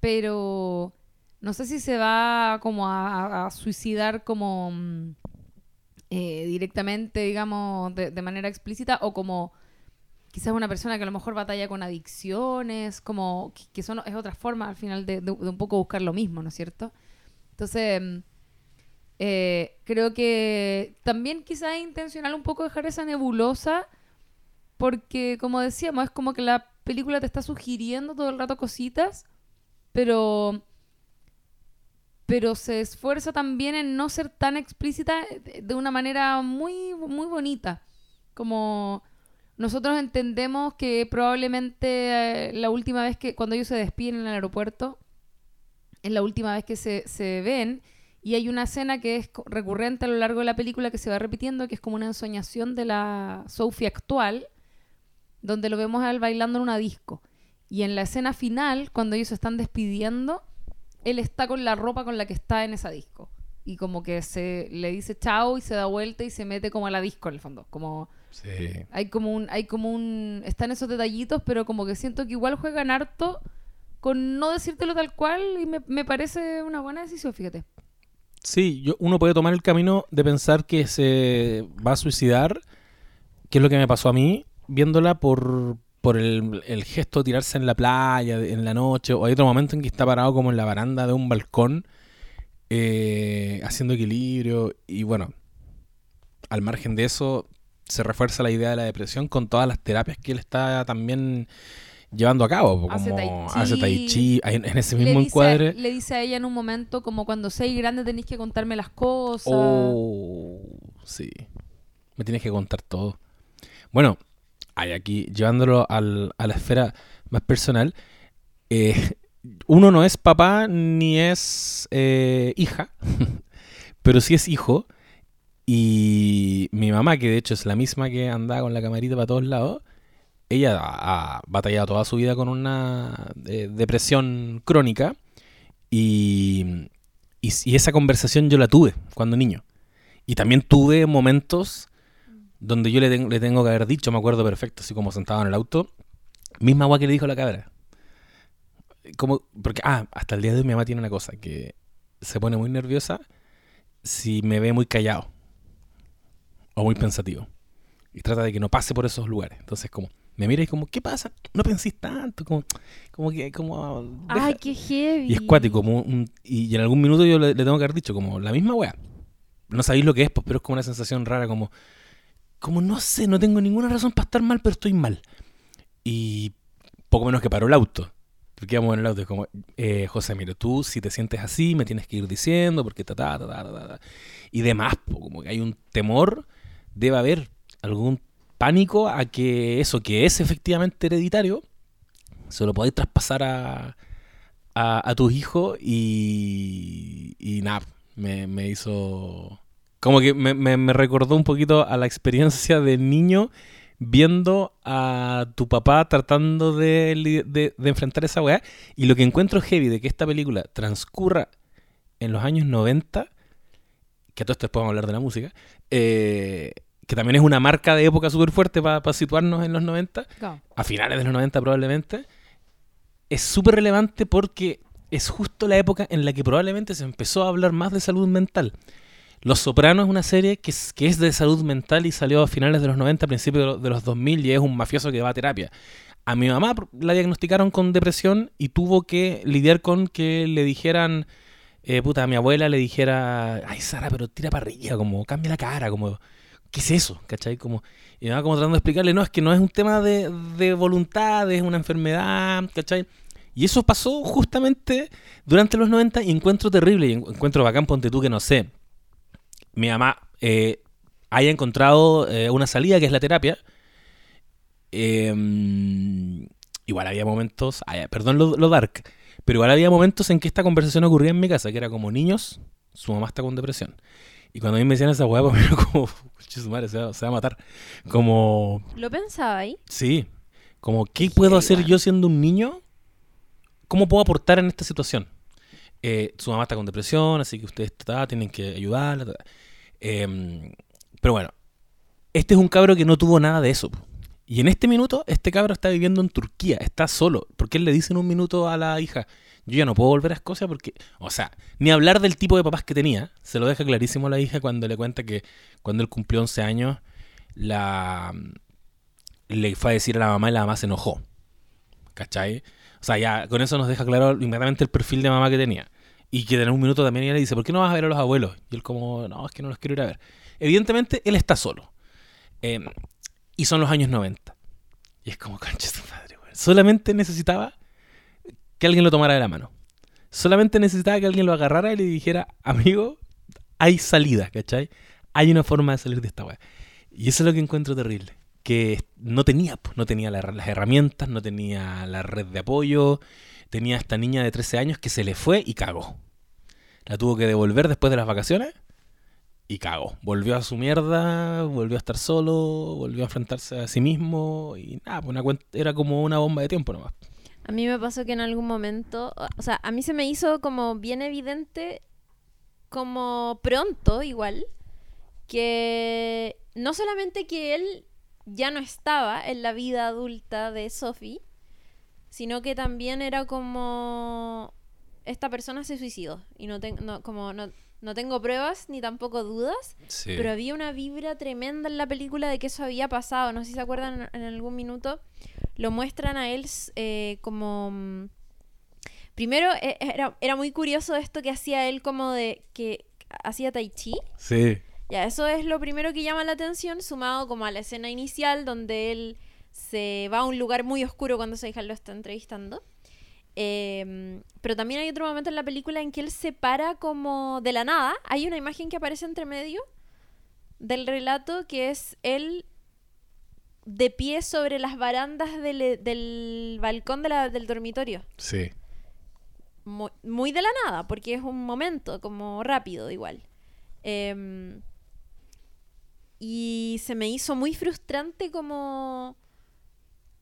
pero no sé si se va como a, suicidar como mm, eh, directamente, digamos, de, manera explícita o como quizás una persona que a lo mejor batalla con adicciones, como que, son, es otra forma al final de un poco buscar lo mismo, ¿no es cierto? Entonces, mm, eh, creo que también quizás es intencional un poco dejar esa nebulosa porque, como decíamos, es como que la película te está sugiriendo todo el rato cositas, pero pero se esfuerza también en no ser tan explícita de- una manera muy, muy bonita. Como nosotros entendemos que probablemente eh, la última vez que, cuando ellos se despiden en el aeropuerto, es la última vez que se, se ven. Y hay una escena que es recurrente a lo largo de la película que se va repitiendo, que es como una ensoñación de la Sophie actual, donde lo vemos a él bailando en una disco. Y en la escena final, cuando ellos se están despidiendo, él está con la ropa con la que está en esa disco. Y como que se le dice chao y se da vuelta y se mete como a la disco en el fondo. Como Sí. hay como un, hay como un. Están esos detallitos, pero como que siento que igual juegan harto con no decírtelo tal cual y me, me parece una buena decisión, fíjate. Sí, yo, uno puede tomar el camino de pensar que se va a suicidar, que es lo que me pasó a mí, viéndola por, por el, el gesto de tirarse en la playa en la noche, o hay otro momento en que está parado como en la baranda de un balcón, eh, haciendo equilibrio, y bueno, al margen de eso, se refuerza la idea de la depresión con todas las terapias que él está también llevando a cabo, Hace como tai chi. hace tai chi, en, en ese Le mismo dice, encuadre. le dice a ella en un momento como cuando seas grande tenéis que contarme las cosas. Oh, sí. Me tienes que contar todo. Bueno, hay aquí, llevándolo al- a la esfera más personal, eh, uno no es papá ni es eh, hija, pero sí es hijo. Y mi mamá, que de hecho es la misma que andaba con la camarita para todos lados, ella ha, batallado toda su vida con una eh, depresión crónica. Y, y, y esa conversación yo la tuve cuando niño. Y también tuve momentos donde yo le, ten- le tengo que haber dicho, me acuerdo perfecto, así como sentado en el auto, misma agua que le dijo la cabra. Como, porque, ah, hasta el día de hoy mi mamá tiene una cosa, que se pone muy nerviosa si me ve muy callado o muy pensativo. Y trata de que no pase por esos lugares. Entonces, como, me mira y como, ¿qué pasa? No pensís tanto, como, como que, como... deja- Ay, qué heavy. y es cuático, como un- y, en algún minuto yo le, le tengo que haber dicho, como la misma weá. No sabéis lo que es, pues, pero es como una sensación rara, como, como no sé, no tengo ninguna razón para estar mal, pero estoy mal. Y poco menos que paró el auto. Porque íbamos en el auto, es como, eh, José, mira, tú si te sientes así, me tienes que ir diciendo, porque ta, ta, ta, ta, ta, ta. Y demás, como que hay un temor, debe haber algún pánico a que eso que es efectivamente hereditario, se lo podáis traspasar a, a, a tus hijos y, y nada, me, me hizo... Como que me, me- me recordó un poquito a la experiencia de niño viendo a tu papá tratando de, li- de- de enfrentar esa weá. Y lo que encuentro heavy de que esta película transcurra en los años 90, que a todo esto después vamos a hablar de la música, eh, que también es una marca de época súper fuerte para situarnos en los 90, Claro. a finales de los 90 probablemente, es súper relevante porque es justo la época en la que probablemente se empezó a hablar más de salud mental. Los Sopranos es una serie que es, de salud mental y salió a finales de los 90, a principios de, lo- de los 2000 y es un mafioso que va a terapia. A mi mamá la diagnosticaron con depresión y tuvo que lidiar con que le dijeran, eh, puta, a mi abuela le dijera, ay Sara, pero tira para arriba, como cambia la cara, como, ¿qué es eso? ¿Cachai? Como, y mi mamá como tratando de explicarle, no, es que no es un tema de, de voluntad, es una enfermedad, ¿cachai? Y eso pasó justamente durante los 90 y encuentro terrible, y en- encuentro bacán, ponte tú que no sé, mi mamá eh, haya encontrado eh, una salida que es la terapia. Eh, igual había momentos, ay, perdón lo, lo dark, pero igual había momentos en que esta conversación ocurría en mi casa, que era como niños, su mamá está con depresión. Y cuando a mí me decían esa hueá, pues era como, "Conche su madre, se va, se va a matar. Como, ¿Lo pensaba ahí? Sí. Como, ¿qué puedo hacer yo siendo un niño? ¿Cómo puedo aportar en esta situación? Eh, su mamá está con depresión, así que ustedes ta, tienen que ayudarla. ta, Em, pero bueno, este es un cabro que no tuvo nada de eso. Y en este minuto, este cabro está viviendo en Turquía, está solo. Porque él le dice en un minuto a la hija, yo ya no puedo volver a Escocia porque, o sea, ni hablar del tipo de papás que tenía. Se lo deja clarísimo a la hija cuando le cuenta que cuando él cumplió 11 años, la, le fue a decir a la mamá y la mamá se enojó. ¿Cachai? O sea, ya con eso nos deja claro inmediatamente el perfil de mamá que tenía. Y que en un minuto también ella le dice, ¿por qué no vas a ver a los abuelos? Y él como, no, es que no los quiero ir a ver. Evidentemente, él está solo. Eh, y son los años 90. Y es como, concha su madre, güey. Solamente necesitaba que alguien lo tomara de la mano. Solamente necesitaba que alguien lo agarrara y le dijera, amigo, hay salida, ¿cachai? Hay una forma de salir de esta weá. Y eso es lo que encuentro terrible. Que no tenía, pues, no tenía la- las herramientas, no tenía la red de apoyo. Tenía esta niña de 13 años que se le fue y cagó. La tuvo que devolver después de las vacaciones y cagó. Volvió a su mierda, volvió a estar solo, volvió a enfrentarse a sí mismo y nada, pues una cuen- era como una bomba de tiempo nomás. A mí me pasó que en algún momento, o sea, a mí se me hizo como bien evidente, como pronto igual, que no solamente que él ya no estaba en la vida adulta de Sophie, sino que también era como esta persona se suicidó y no, ten- no, como no, no tengo pruebas ni tampoco dudas, Sí. pero había una vibra tremenda en la película de que eso había pasado. No sé si se acuerdan en algún minuto. Lo muestran a él eh, como... mm, Primero, eh, era, era muy curioso esto que hacía él como de... que hacía tai chi. Sí. Ya, eso es lo primero que llama la atención, sumado como a la escena inicial donde él se va a un lugar muy oscuro cuando su hija lo está entrevistando. Eh, pero también hay otro momento en la película en que él se para como de la nada. Hay una imagen que aparece entre medio del relato que es él de pie sobre las barandas del, del balcón de la- del dormitorio. Sí. Muy, muy de la nada, porque es un momento como rápido igual. Em, y se me hizo muy frustrante como...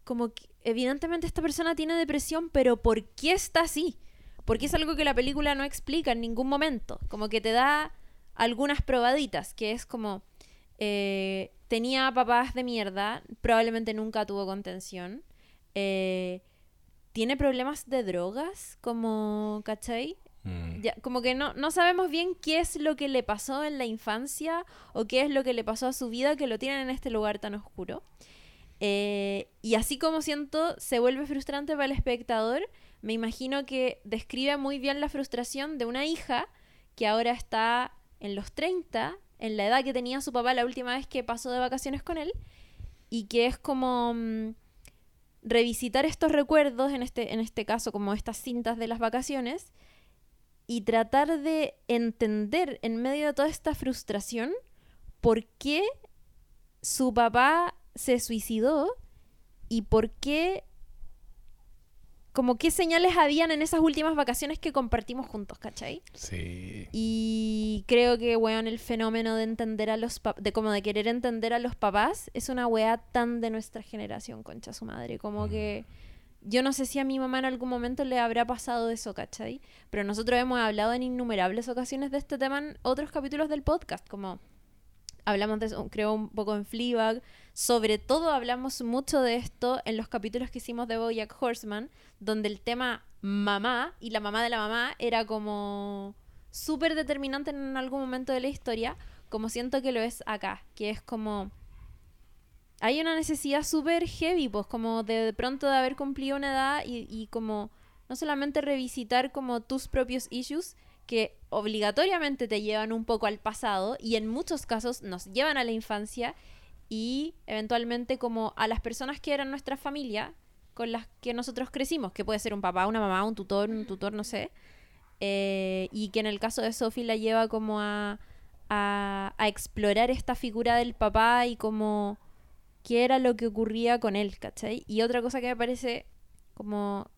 Como que evidentemente esta persona tiene depresión, pero ¿por qué está así? Porque es algo que la película no explica en ningún momento. Como que te da algunas probaditas, que es como... eh, tenía papás de mierda, probablemente nunca tuvo contención. eh, tiene problemas de drogas, como, ¿cachai? Mm. Ya, como que no, no sabemos bien qué es lo que le pasó en la infancia o qué es lo que le pasó a su vida que lo tienen en este lugar tan oscuro. Eh, y así como siento, se vuelve frustrante para el espectador, me imagino que describe muy bien la frustración de una hija que ahora está en los 30, en la edad que tenía su papá la última vez que pasó de vacaciones con él, y que es como mm, revisitar estos recuerdos, en este, en este caso como estas cintas de las vacaciones, y tratar de entender en medio de toda esta frustración por qué su papá se suicidó y por qué como qué señales habían en esas últimas vacaciones que compartimos juntos, ¿cachai? Sí. Y creo que, weón, el fenómeno de entender a los papás, de como de querer entender a los papás, es una weá tan de nuestra generación, concha su madre. Como que yo no sé si a mi mamá en algún momento le habrá pasado eso, ¿cachai? Pero nosotros hemos hablado en innumerables ocasiones de este tema en otros capítulos del podcast, como hablamos de eso, creo un poco en Fleabag. Sobre todo hablamos mucho de esto en los capítulos que hicimos de Bojack Horseman, donde el tema mamá y la mamá de la mamá era como súper determinante en algún momento de la historia, como siento que lo es acá, que es como... Hay una necesidad súper heavy, pues como de, de pronto de haber cumplido una edad y, y como no solamente revisitar como tus propios issues, que obligatoriamente te llevan un poco al pasado y en muchos casos nos llevan a la infancia y eventualmente como a las personas que eran nuestra familia con las que nosotros crecimos, que puede ser un papá, una mamá, un tutor, un tutor, no sé, eh, y que en el caso de Sophie la lleva como a, a, a explorar esta figura del papá y como qué era lo que ocurría con él, ¿cachai? Y otra cosa que me parece como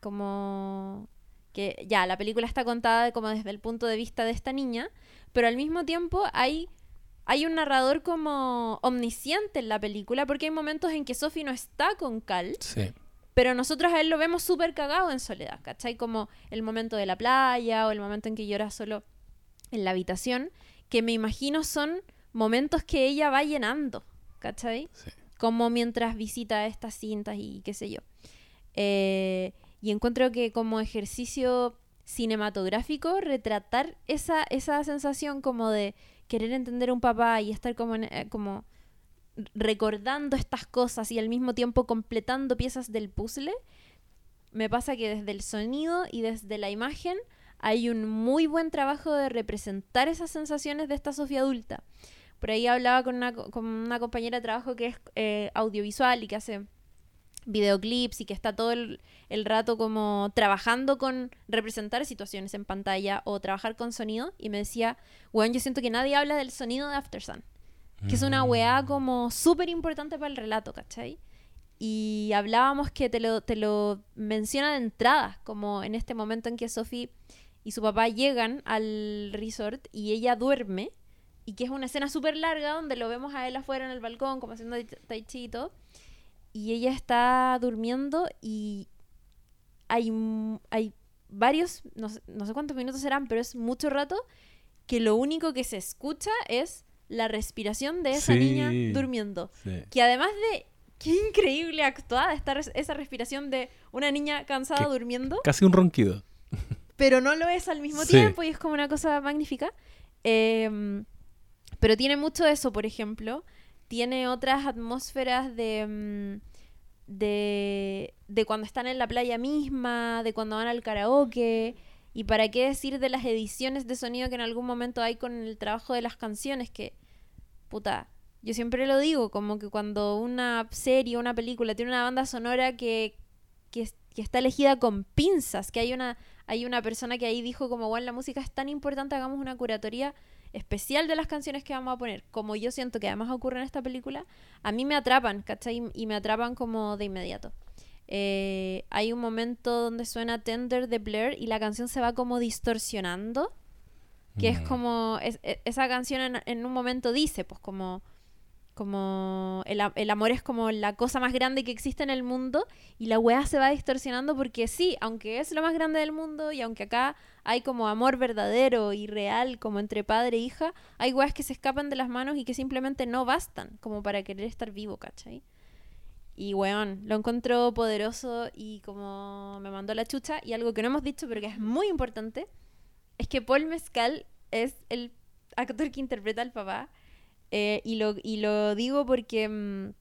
como que ya la película está contada como desde el punto de vista de esta niña, pero al mismo tiempo hay hay un narrador como omnisciente en la película porque hay momentos en que Sophie no está con Cal, Sí. pero nosotros a él lo vemos súper cagado en soledad, ¿cachai? Como el momento de la playa o el momento en que llora solo en la habitación, que me imagino son momentos que ella va llenando, ¿cachai? Sí. Como mientras visita estas cintas y qué sé yo. Eh, y encuentro que como ejercicio cinematográfico, retratar esa, esa sensación como de querer entender a un papá y estar como, en- eh, como recordando estas cosas y al mismo tiempo completando piezas del puzzle, me pasa que desde el sonido y desde la imagen hay un muy buen trabajo de representar esas sensaciones de esta Sofía adulta. Por ahí hablaba con una, co- con una compañera de trabajo que es eh, audiovisual y que hace videoclips y que está todo el, el rato como trabajando con representar situaciones en pantalla o trabajar con sonido y me decía, weón, yo siento que nadie habla del sonido de After Sun, que es una weá como súper importante para el relato, ¿cachai? Y hablábamos que te lo, te lo menciona de entrada, como en este momento en que Sophie y su papá llegan al resort y ella duerme, y que es una escena súper larga donde lo vemos a él afuera en el balcón, como haciendo tai chi y todo, y ella está durmiendo y hay, hay varios, no sé, no sé cuántos minutos serán, pero es mucho rato, que lo único que se escucha es la respiración de esa Sí. niña durmiendo. Sí. Que además de qué increíble actuada está res- esa respiración de una niña cansada Que- durmiendo, Casi un ronquido. pero no lo es al mismo Sí. tiempo y es como una cosa magnífica. Em, pero tiene mucho de eso, por ejemplo. Tiene otras atmósferas de, mm, de, de cuando están en la playa misma, de cuando van al karaoke. Y para qué decir de las ediciones de sonido que en algún momento hay con el trabajo de las canciones, que, puta, yo siempre lo digo, como que cuando una serie, una película tiene una banda sonora que, que, que está elegida con pinzas, que hay una, hay una persona que ahí dijo como, bueno, la música es tan importante, hagamos una curatoría especial de las canciones que vamos a poner, como yo siento que además ocurre en esta película, a mí me atrapan, ¿cachai? Y me atrapan como de inmediato. Eh, hay un momento donde suena Tender de Blair y la canción se va como distorsionando, que es Mm. como, es- e- esa canción en, en un momento dice, pues como, Como el, amor es como la cosa más grande que existe en el mundo y la weá se va distorsionando porque sí, aunque es lo más grande del mundo y aunque acá hay como amor verdadero y real como entre padre e hija, hay weas que se escapan de las manos y que simplemente no bastan como para querer estar vivo, ¿cachai? Y weón, lo encontró poderoso y como me mandó la chucha y algo que no hemos dicho pero que es muy importante es que Paul Mezcal es el actor que interpreta al papá. Eh, y, lo, y lo digo porque mm,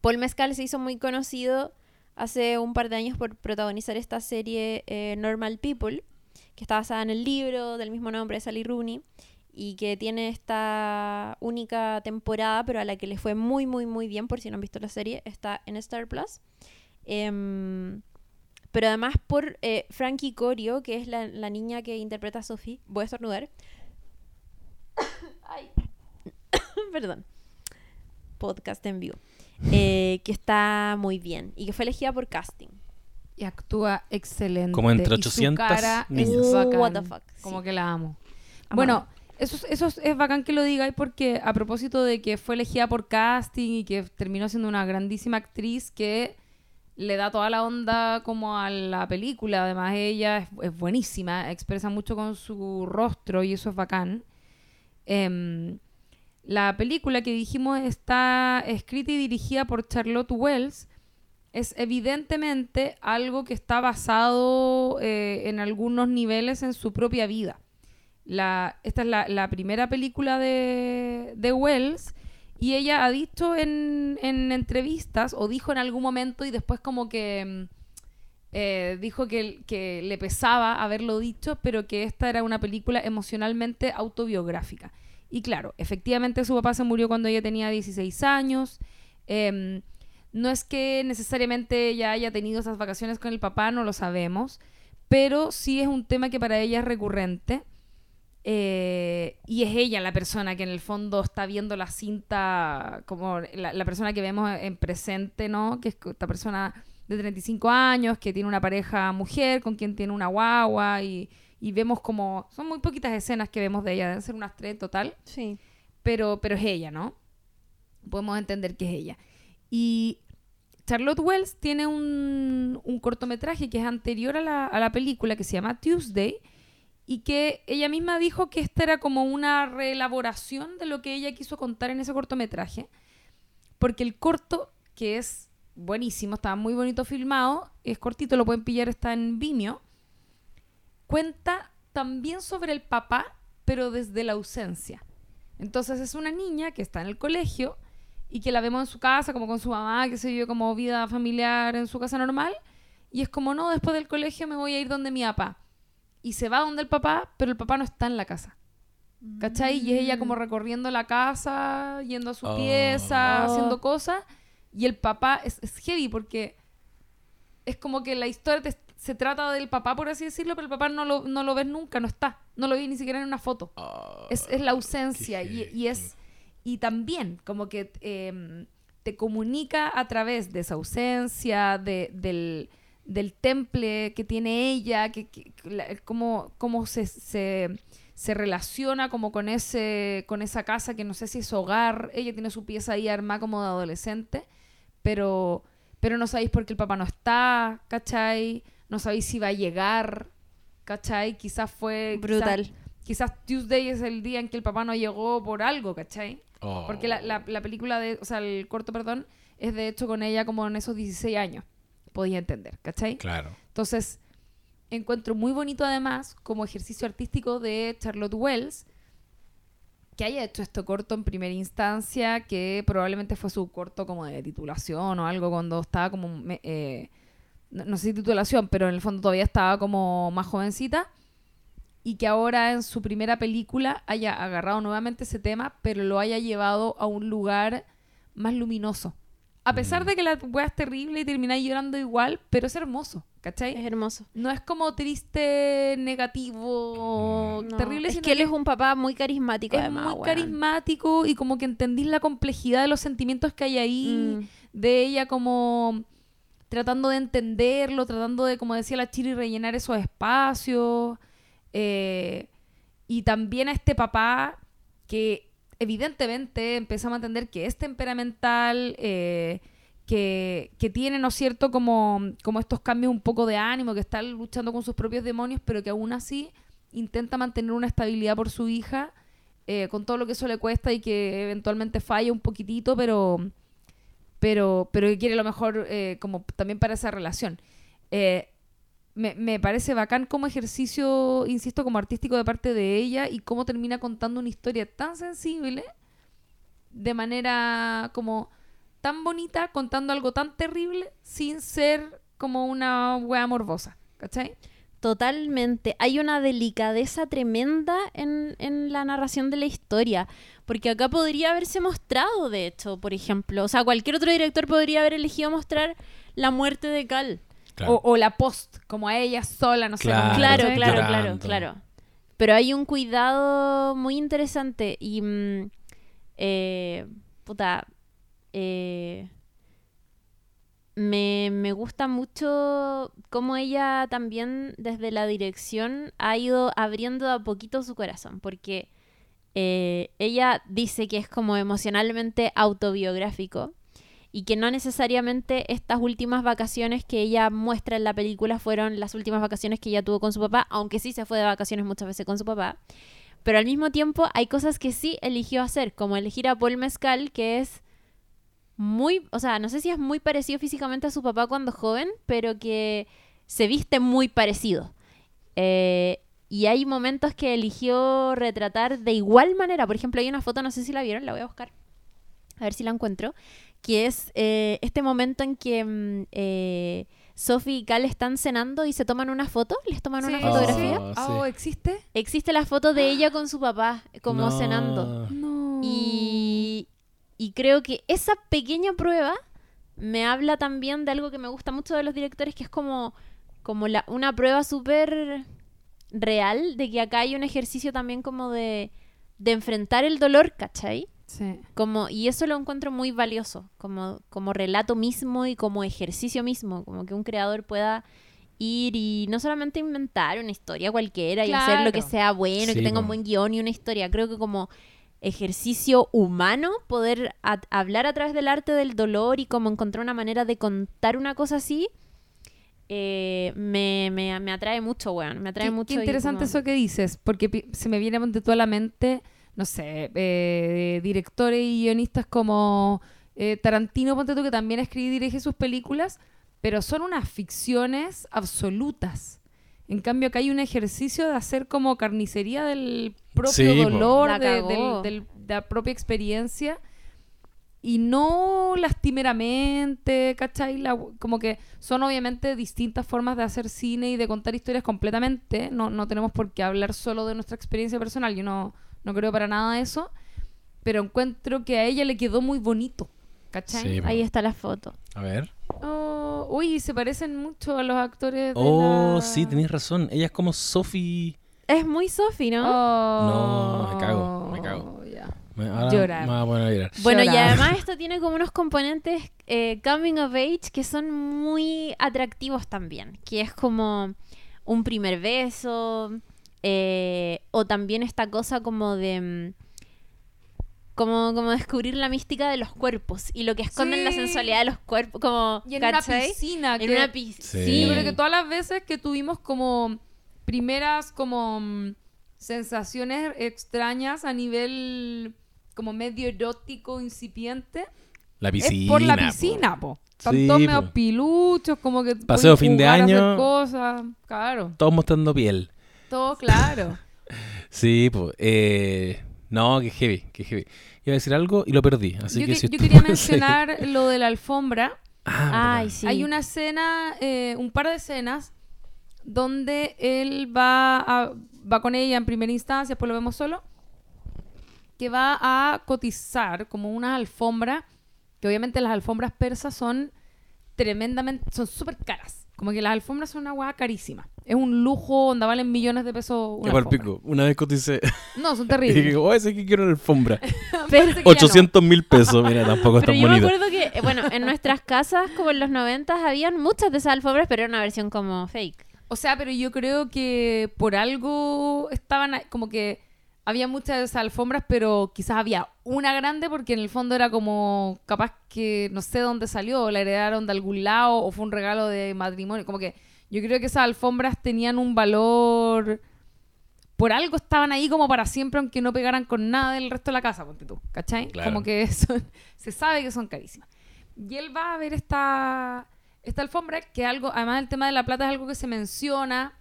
Paul Mezcal se hizo muy conocido hace un par de años por protagonizar esta serie eh, Normal People, que está basada en el libro del mismo nombre de Sally Rooney y que tiene esta única temporada, pero a la que le fue muy, muy, muy bien, por si no han visto la serie, está en Star Plus. Em, pero además por eh, Frankie Corio, que es la, la niña que interpreta a Sophie. Voy a estornudar. Perdón. Podcast en vivo. Eh, que está muy bien y que fue elegida por casting. Y actúa excelente. Como entre Y su 800 cara es bacán. What the fuck, Como sí. que la amo. Bueno, eso, es- eso es, es bacán que lo digáis porque a propósito de que fue elegida por casting y que terminó siendo una grandísima actriz que le da toda la onda como a la película. Además, ella es, es buenísima, expresa mucho con su rostro y eso es bacán. Em, la película que dijimos está escrita y dirigida por Charlotte Wells. Es evidentemente algo que está basado eh, en algunos niveles en su propia vida. Esta es la, primera película de, Wells y ella ha dicho en, en entrevistas o dijo en algún momento y después como que mm, eh, dijo que, que le pesaba haberlo dicho, pero que esta era una película emocionalmente autobiográfica. Y claro, efectivamente su papá se murió cuando ella tenía 16 años. Em, no es que necesariamente ella haya tenido esas vacaciones con el papá, no lo sabemos, pero sí es un tema que para ella es recurrente. Eh, y es ella la persona que en el fondo está viendo la cinta, como la, la persona que vemos en presente, ¿no? Que es esta persona de 35 años, que tiene una pareja mujer, con quien tiene una guagua, y, y vemos como... Son muy poquitas escenas que vemos de ella, deben ser unas tres en total Sí. pero, pero es ella, ¿no? Podemos entender que es ella. Y Charlotte Wells tiene un, un cortometraje que es anterior a la, a la película, que se llama Tuesday, y que ella misma dijo que esta era como una reelaboración de lo que ella quiso contar en ese cortometraje, porque el corto, que es buenísimo, está muy bonito filmado, es cortito, lo pueden pillar, está en Vimeo, cuenta también sobre el papá, pero desde la ausencia. Entonces es una niña que está en el colegio y que la vemos en su casa, como con su mamá, que se vive como vida familiar en su casa normal. Y es como, no, después del colegio me voy a ir donde mi papá. Y se va donde el papá, pero el papá no está en la casa. ¿Cachai? Y es ella como recorriendo la casa, yendo a su Oh. pieza, Oh. haciendo cosas. Y el papá es, es heavy porque es como que la historia te- se trata del papá, por así decirlo, pero el papá no lo, no lo ves nunca, no está. No lo vi ni siquiera en una foto es, es la ausencia y, y es y también como que eh, te comunica a través de esa ausencia de, del, del temple que tiene ella que, que- que la- cómo, cómo se, se, se relaciona como con ese con esa casa que no sé si es hogar ella tiene su pieza ahí armada como de adolescente pero pero no sabéis por qué el papá no está ¿cachai? No sabéis si va a llegar ¿cachai? quizás fue Brutal. quizás Tuesday es el día en que el papá no llegó por algo, ¿cachai? Oh. Porque la, la- la película de, o sea, el corto, perdón, es de hecho con ella como en esos 16 años. Podía entender, ¿cachai? Claro. Entonces, encuentro muy bonito además como ejercicio artístico de Charlotte Wells que haya hecho este corto en primera instancia, que probablemente fue su corto como de titulación o algo cuando estaba como, me- eh, no, no sé si titulación, pero en el fondo todavía estaba como más jovencita y que ahora en su primera película haya agarrado nuevamente ese tema, pero lo haya llevado a un lugar más luminoso. A pesar Mm. de que la weá es terrible y termináis llorando igual, pero es hermoso, ¿cachai? Es hermoso. No es como triste, negativo, No, terrible. es sino que él es un papá muy carismático, es además. muy weón. carismático y como que entendís la complejidad de los sentimientos que hay ahí, Mm. de ella como tratando de entenderlo, tratando de, como decía la Chiri, rellenar esos espacios. eh, y también a este papá que evidentemente empezamos a entender que es temperamental, eh, que, que tiene, ¿no es cierto?, como, como estos cambios un poco de ánimo, que está luchando con sus propios demonios, pero que aún así intenta mantener una estabilidad por su hija, eh, con todo lo que eso le cuesta y que eventualmente falla un poquitito, pero, pero, pero quiere lo mejor eh, como también para esa relación. Eh, me, me parece bacán como ejercicio, insisto, como artístico de parte de ella y cómo termina contando una historia tan sensible de manera como tan bonita, contando algo tan terrible sin ser como una wea morbosa. ¿Cachai? Totalmente. Hay una delicadeza tremenda en, en la narración de la historia. Porque acá podría haberse mostrado, de hecho, por ejemplo. O sea, cualquier otro director podría haber elegido mostrar la muerte de Cal. Claro. O, o la post, como a ella sola, no sé. Claro, Claro, claro, claro. Pero hay un cuidado muy interesante y... mm, eh, puta... eh, me, gusta mucho cómo ella también desde la dirección ha ido abriendo a poquito su corazón, porque eh, ella dice que es como emocionalmente autobiográfico y que no necesariamente estas últimas vacaciones que ella muestra en la película fueron las últimas vacaciones que ella tuvo con su papá, aunque sí se fue de vacaciones muchas veces con su papá. Pero al mismo tiempo hay cosas que sí eligió hacer, como elegir a Paul Mezcal, que es muy, o sea, no sé si es muy parecido físicamente a su papá cuando joven, pero que se viste muy parecido. Eh, y hay momentos que eligió retratar de igual manera. Por ejemplo, hay una foto, no sé si la vieron, la voy a buscar. A ver si la encuentro. Que es eh, este momento en que mm, eh, Sophie y Cal están cenando y se toman una foto. Les toman una Sí, fotografía. sí. Ah, Oh, sí. ¿existe? Existe la foto de ella con su papá, como No. cenando. No. Y, y creo que esa pequeña prueba me habla también de algo que me gusta mucho de los directores, que es como, como la, una prueba súper real de que acá hay un ejercicio también como de, de enfrentar el dolor, ¿cachai? Sí. Como, y eso lo encuentro muy valioso, como, como relato mismo y como ejercicio mismo, como que un creador pueda ir y no solamente inventar una historia cualquiera y hacer lo que sea bueno y que tenga un buen guion y una historia. Creo que como ejercicio humano, poder a- hablar a través del arte del dolor y como encontrar una manera de contar una cosa así, eh, me, me, me atrae mucho, weón. Me atrae Qué, mucho. qué interesante como- eso que dices, porque se me viene de toda la mente, no sé, eh, directores y guionistas como eh, Tarantino, ponte tú, que también escribe y dirige sus películas, pero son unas ficciones absolutas. En cambio, acá hay un ejercicio de hacer como carnicería del propio Sí, dolor, de, del- del- de la propia experiencia. Y no lastimeramente, ¿cachai? La- como que son obviamente distintas formas de hacer cine y de contar historias completamente. No, no tenemos por qué hablar solo de nuestra experiencia personal. Yo no, no creo para nada eso. Pero encuentro que a ella le quedó muy bonito. ¿Cachai? Sí. Ahí está la foto. A ver. Oh, uy, se parecen mucho a los actores de Oh, la- sí, tenéis razón. Ella es como Sophie. Es muy Sophie, ¿no? Oh, No, me cago, me cago. Me- Ahora Llorar. me voy a poner a llorar. Bueno, y además esto tiene como unos componentes eh, coming of age que son muy atractivos también. Que es como un primer beso. eh, o también esta cosa como de. Como, como descubrir la mística de los cuerpos y lo que esconden la Sí. sensualidad de los cuerpos. Como, Y en una piscina. En que- una piscina. Sí. Yo creo que todas las veces que tuvimos como primeras como mm, sensaciones extrañas a nivel como medio erótico incipiente La piscina. es por la piscina, po. Están Sí, todos po. medio piluchos, como que Paseo fin de año. cosas, claro, Todos mostrando piel. todo claro. Sí, pues. Eh, no, que heavy, que heavy. Iba a decir algo y lo perdí. Así yo, que que- si yo quería mencionar lo de la alfombra. Ah, Ay, sí. Hay una escena, eh, un par de escenas donde él va a- va con ella en primera instancia, después lo vemos solo, que va a cotizar como unas alfombras, que obviamente las alfombras persas son tremendamente, son súper caras. Como que las alfombras son una hueá carísima. Es un lujo, onda valen millones de pesos una alfombra. pico. Una vez coticé. No, son Y terribles. dije, oh, ese que quiero una alfombra. Parece que ya no. 800 mil pesos. Mira, tampoco es Pero tan yo me acuerdo que, eh, bueno, en nuestras casas, como en los 90, habían muchas de esas alfombras, pero era una versión como fake. O sea, pero yo creo que por algo estaban como que había muchas de esas alfombras, pero quizás había una grande porque en el fondo era como capaz que no sé dónde salió, la heredaron de algún lado o fue un regalo de matrimonio. Como que yo creo que esas alfombras tenían un valor. Por algo estaban ahí como para siempre, aunque no pegaran con nada del resto de la casa, ponte tú, ¿cachai? Claro. Como que son- se sabe que son carísimas. Y él va a ver esta, esta alfombra, que algo, además el tema de la plata es algo que se menciona.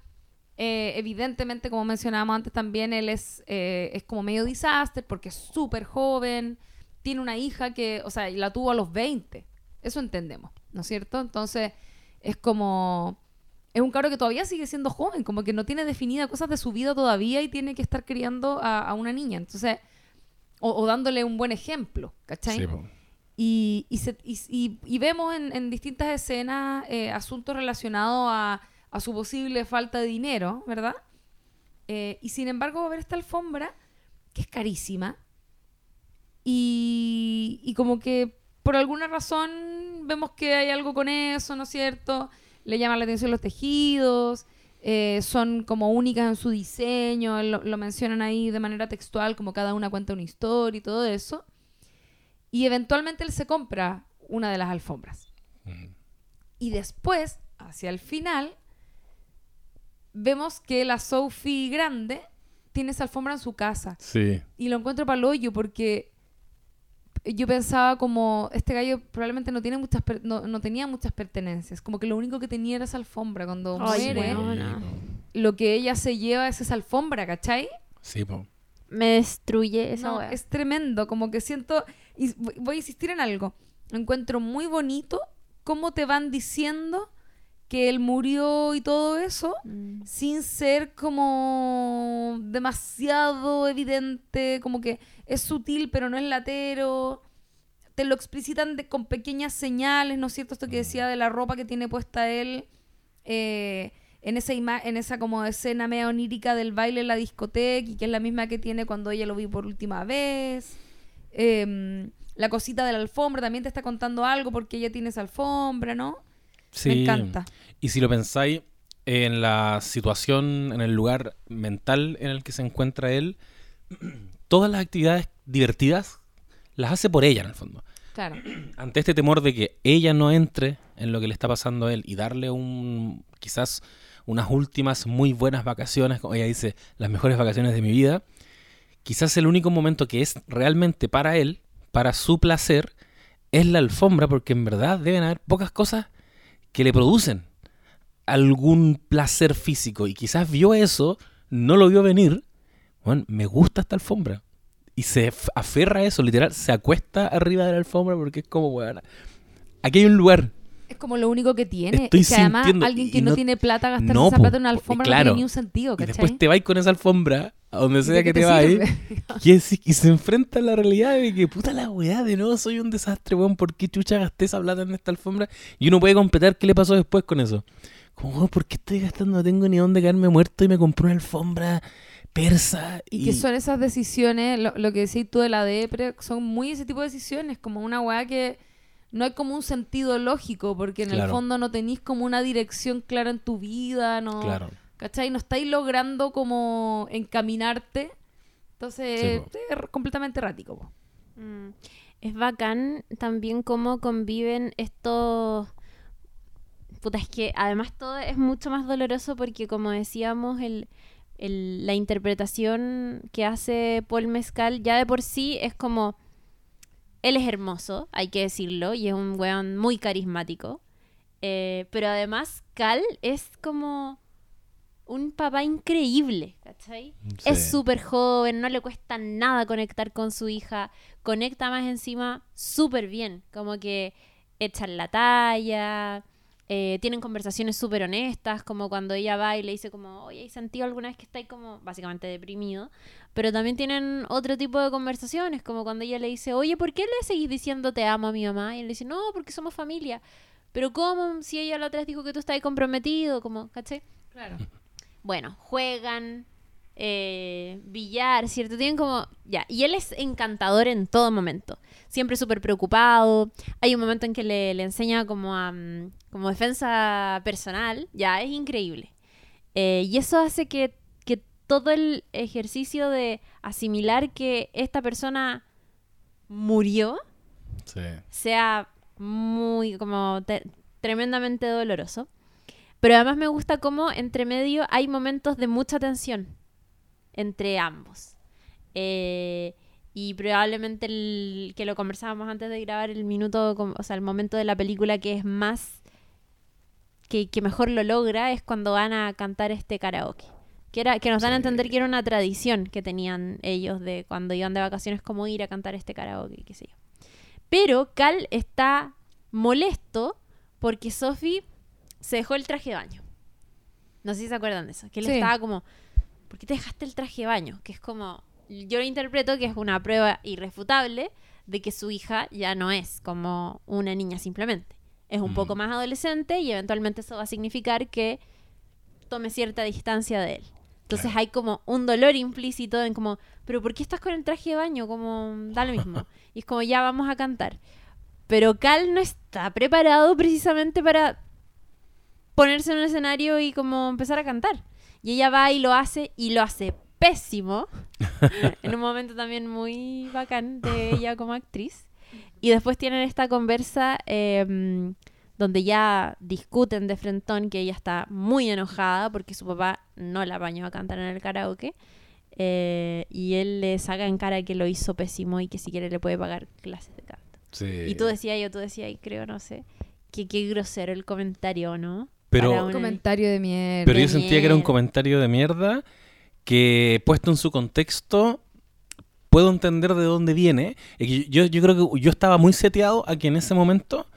Eh, evidentemente, como mencionábamos antes también, él es, eh, es como medio disaster porque es súper joven, tiene una hija que, o sea, la tuvo a los 20. Eso entendemos, ¿no es cierto? Entonces, es como... Es un cabro que todavía sigue siendo joven, como que no tiene definida cosas de su vida todavía y tiene que estar criando a, a una niña. Entonces, o, o dándole un buen ejemplo, ¿cachai? Sí. Y, y, se- y- y- y vemos en, en distintas escenas eh, asuntos relacionados a, a su posible falta de dinero, ¿verdad? Eh, y sin embargo va a ver esta alfombra que es carísima y, y como que por alguna razón vemos que hay algo con eso, ¿no es cierto? Le llaman la atención los tejidos, eh, son como únicas en su diseño, lo, lo mencionan ahí de manera textual, como cada una cuenta una historia y todo eso. Y eventualmente él se compra una de las alfombras. Y después, hacia el final, vemos que la Sophie grande tiene esa alfombra en su casa. Sí. Y lo encuentro para hoyo porque yo pensaba como, este gallo probablemente no, tiene muchas per- no, no tenía muchas pertenencias. Como que lo único que tenía era esa alfombra. Cuando Ay, muere. Weona. lo que ella se lleva es esa alfombra, ¿cachai? Sí, po. Me destruye esa No, es tremendo, como que siento, y voy a insistir en algo, encuentro muy bonito cómo te van diciendo que él murió y todo eso, Mm. sin ser como demasiado evidente, como que es sutil pero no es latero, te lo explicitan de- con pequeñas señales, ¿no es cierto? Esto que decía de la ropa que tiene puesta él, eh, en esa ima- en esa como escena media onírica del baile en la discoteca y que es la misma que tiene cuando ella lo vi por última vez. Em, la cosita de la alfombra también te está contando algo porque ella tiene esa alfombra, ¿no? Sí. Me encanta. Y si lo pensáis en la situación, en el lugar mental en el que se encuentra él, todas las actividades divertidas las hace por ella en el fondo. Claro. Ante este temor de que ella no entre en lo que le está pasando a él y darle un quizás unas últimas muy buenas vacaciones, como ella dice, las mejores vacaciones de mi vida, quizás el único momento que es realmente para él, para su placer, es la alfombra, porque en verdad deben haber pocas cosas que le producen algún placer físico. Y quizás vio eso, no lo vio venir. Bueno, me gusta esta alfombra. Y se aferra a eso, literal, se acuesta arriba de la alfombra porque es como, weón, aquí hay un lugar. Es como lo único que tiene. Estoy es que además alguien que no, no- tiene plata gastarse no, esa plata en una alfombra claro. no tiene ni un sentido, después te vais con esa alfombra a donde ¿Y sea que te vais sirve? y, y se enfrenta a la realidad de que puta la weá, de nuevo soy un desastre, weón, ¿por qué chucha gasté esa plata en esta alfombra? Y uno puede completar qué le pasó después con eso. Como, weón, ¿por qué estoy gastando? No tengo ni dónde caerme muerto y me compré una alfombra persa. Y que son esas decisiones, lo, lo que decís tú de la depre, son muy ese tipo de decisiones, como una weá que no hay como un sentido lógico, porque en el fondo no tenéis como una dirección clara en tu vida, no, Claro. ¿cachai? No estáis logrando como encaminarte. Entonces, Sí, es completamente errático. Mm. Es bacán también cómo conviven estos... Puta, es que además todo es mucho más doloroso porque como decíamos, el, el- la interpretación que hace Paul Mezcal ya de por sí es como... Él es hermoso, hay que decirlo, y es un weón muy carismático. Eh, pero además Cal es como un papá increíble, ¿cachai? Es súper joven, no le cuesta nada conectar con su hija, conecta más encima súper bien, como que echan la talla, eh, tienen conversaciones súper honestas, como cuando ella va y le dice como, oye, ¿hay sentido alguna vez que estáis como básicamente deprimido? Pero también tienen otro tipo de conversaciones, como cuando ella le dice, oye, ¿por qué le seguís diciendo te amo a mi mamá? Y él le dice, no, porque somos familia. Pero ¿cómo? Si ella la otra vez dijo que tú estabas comprometido, como, ¿caché? Claro. bueno, juegan, eh, billar, ¿cierto? Tienen como, ya, y él es encantador en todo momento, siempre súper preocupado, hay un momento en que le, le enseña como a, mm, como defensa personal, ya, es increíble. Eh, y eso hace que, que todo el ejercicio de asimilar que esta persona murió Sí. sea muy como te- tremendamente doloroso. Pero además me gusta cómo entre medio hay momentos de mucha tensión entre ambos. Eh, y probablemente el que lo conversábamos antes de grabar el minuto, o sea, el momento de la película que es más que, que mejor lo logra es cuando van a cantar este karaoke. Que, era, que nos dan a entender que era una tradición que tenían ellos de cuando iban de vacaciones, como ir a cantar este karaoke, qué sé yo. Pero Cal está molesto porque Sophie se dejó el traje de baño. No sé si se acuerdan de eso. Que él Sí. estaba como, ¿por qué te dejaste el traje de baño? Que es como, yo lo interpreto que es una prueba irrefutable de que su hija ya no es como una niña simplemente. Es un Mm. poco más adolescente y eventualmente eso va a significar que tome cierta distancia de él. Entonces Claro. hay como un dolor implícito en como, pero ¿por qué estás con el traje de baño? Como, da lo mismo. y es como, ya vamos a cantar. Pero Cal no está preparado precisamente para ponerse en un escenario y como empezar a cantar. Y ella va y lo hace y lo hace pésimo. en un momento también muy bacán de ella como actriz. Y después tienen esta conversa eh, donde ya discuten de frentón que ella está muy enojada porque su papá no la bañó a cantar en el karaoke. Eh, y él le saca en cara que lo hizo pésimo y que si quiere le puede pagar clases de canto. Sí. Y tú decías, yo tú decías, y creo, no sé, que qué grosero el comentario, ¿no? Pero- Un comentario de mierda. Pero yo sentía que era un comentario de mierda que puesto en su contexto puedo entender de dónde viene. Yo, yo creo que yo estaba muy seteado a que en ese momento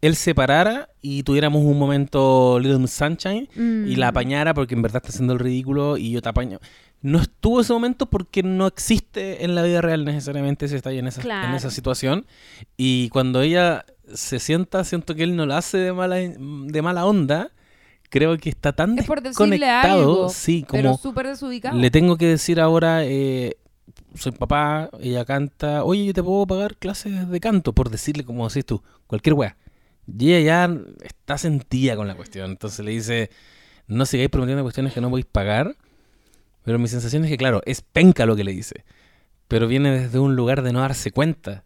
él se parara y tuviéramos un momento Little Miss Sunshine y la Mm. apañara porque en verdad está haciendo el ridículo y yo te apaño. No estuvo ese momento porque no existe en la vida real necesariamente si está ahí en esa, en esa situación. Y cuando ella se sienta, siento que él no la hace de mala, de mala onda. Creo que está tan Es por desconectado. algo, sí, Pero como súper desubicado. le tengo que decir ahora, eh, soy papá, ella canta, oye, yo te puedo pagar clases de canto, por decirle, como decís tú, cualquier wea. Y ella ya está sentida con la cuestión. Entonces le dice, no sigáis prometiendo cuestiones que no podéis pagar. Pero mi sensación es que, claro, es penca lo que le dice. Pero viene desde un lugar de no darse cuenta.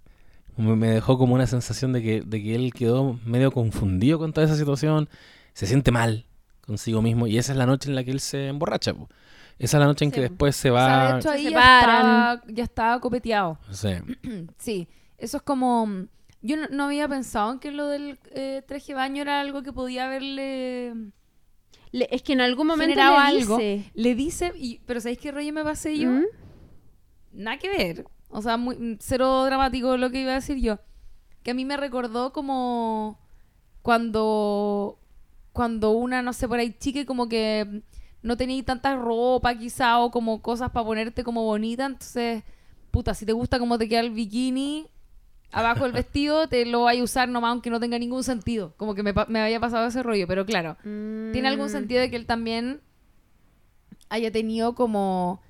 Me dejó como una sensación de que, de que él quedó medio confundido con toda esa situación. Se siente mal consigo mismo. Y esa es la noche en la que él se emborracha. po. Esa es la noche en Sí, que después se O sea, va... de hecho Se ahí ya separan. estaba, ya estaba copeteado. Sí. Sí, eso es como... Yo no, no había pensado en que lo del eh, traje de baño era algo que podía haberle Le- es que en algún momento le algo. dice, Le dice, y, pero ¿sabéis qué rollo me pasé yo? ¿Mm? Nada que ver. O sea, muy, cero dramático lo que iba a decir yo. Que a mí me recordó como cuando, cuando una, no sé, por ahí chique como que no tenía tanta ropa quizá o como cosas para ponerte como bonita. Entonces, puta, si te gusta cómo te queda el bikini abajo del vestido, te lo vas a usar nomás aunque no tenga ningún sentido. Como que me, me había pasado ese rollo. Pero claro, tiene algún sentido de que él también haya tenido como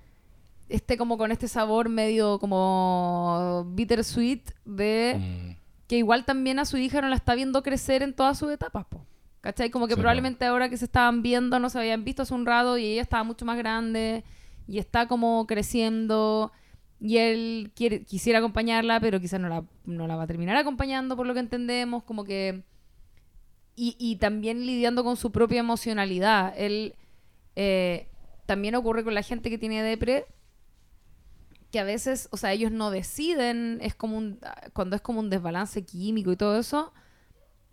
este como con este sabor medio como bittersweet de Mm, que igual también a su hija no la está viendo crecer en todas sus etapas, po. ¿Cachai? Como que Sí, probablemente ahora que se estaban viendo no se habían visto hace un rato y ella estaba mucho más grande y está como creciendo y él quiere, quisiera acompañarla, pero quizás no la, no la va a terminar acompañando por lo que entendemos, como que... Y, y también lidiando con su propia emocionalidad. Él eh, también ocurre con la gente que tiene depre, que a veces, o sea, ellos no deciden, es como un, cuando es como un desbalance químico y todo eso,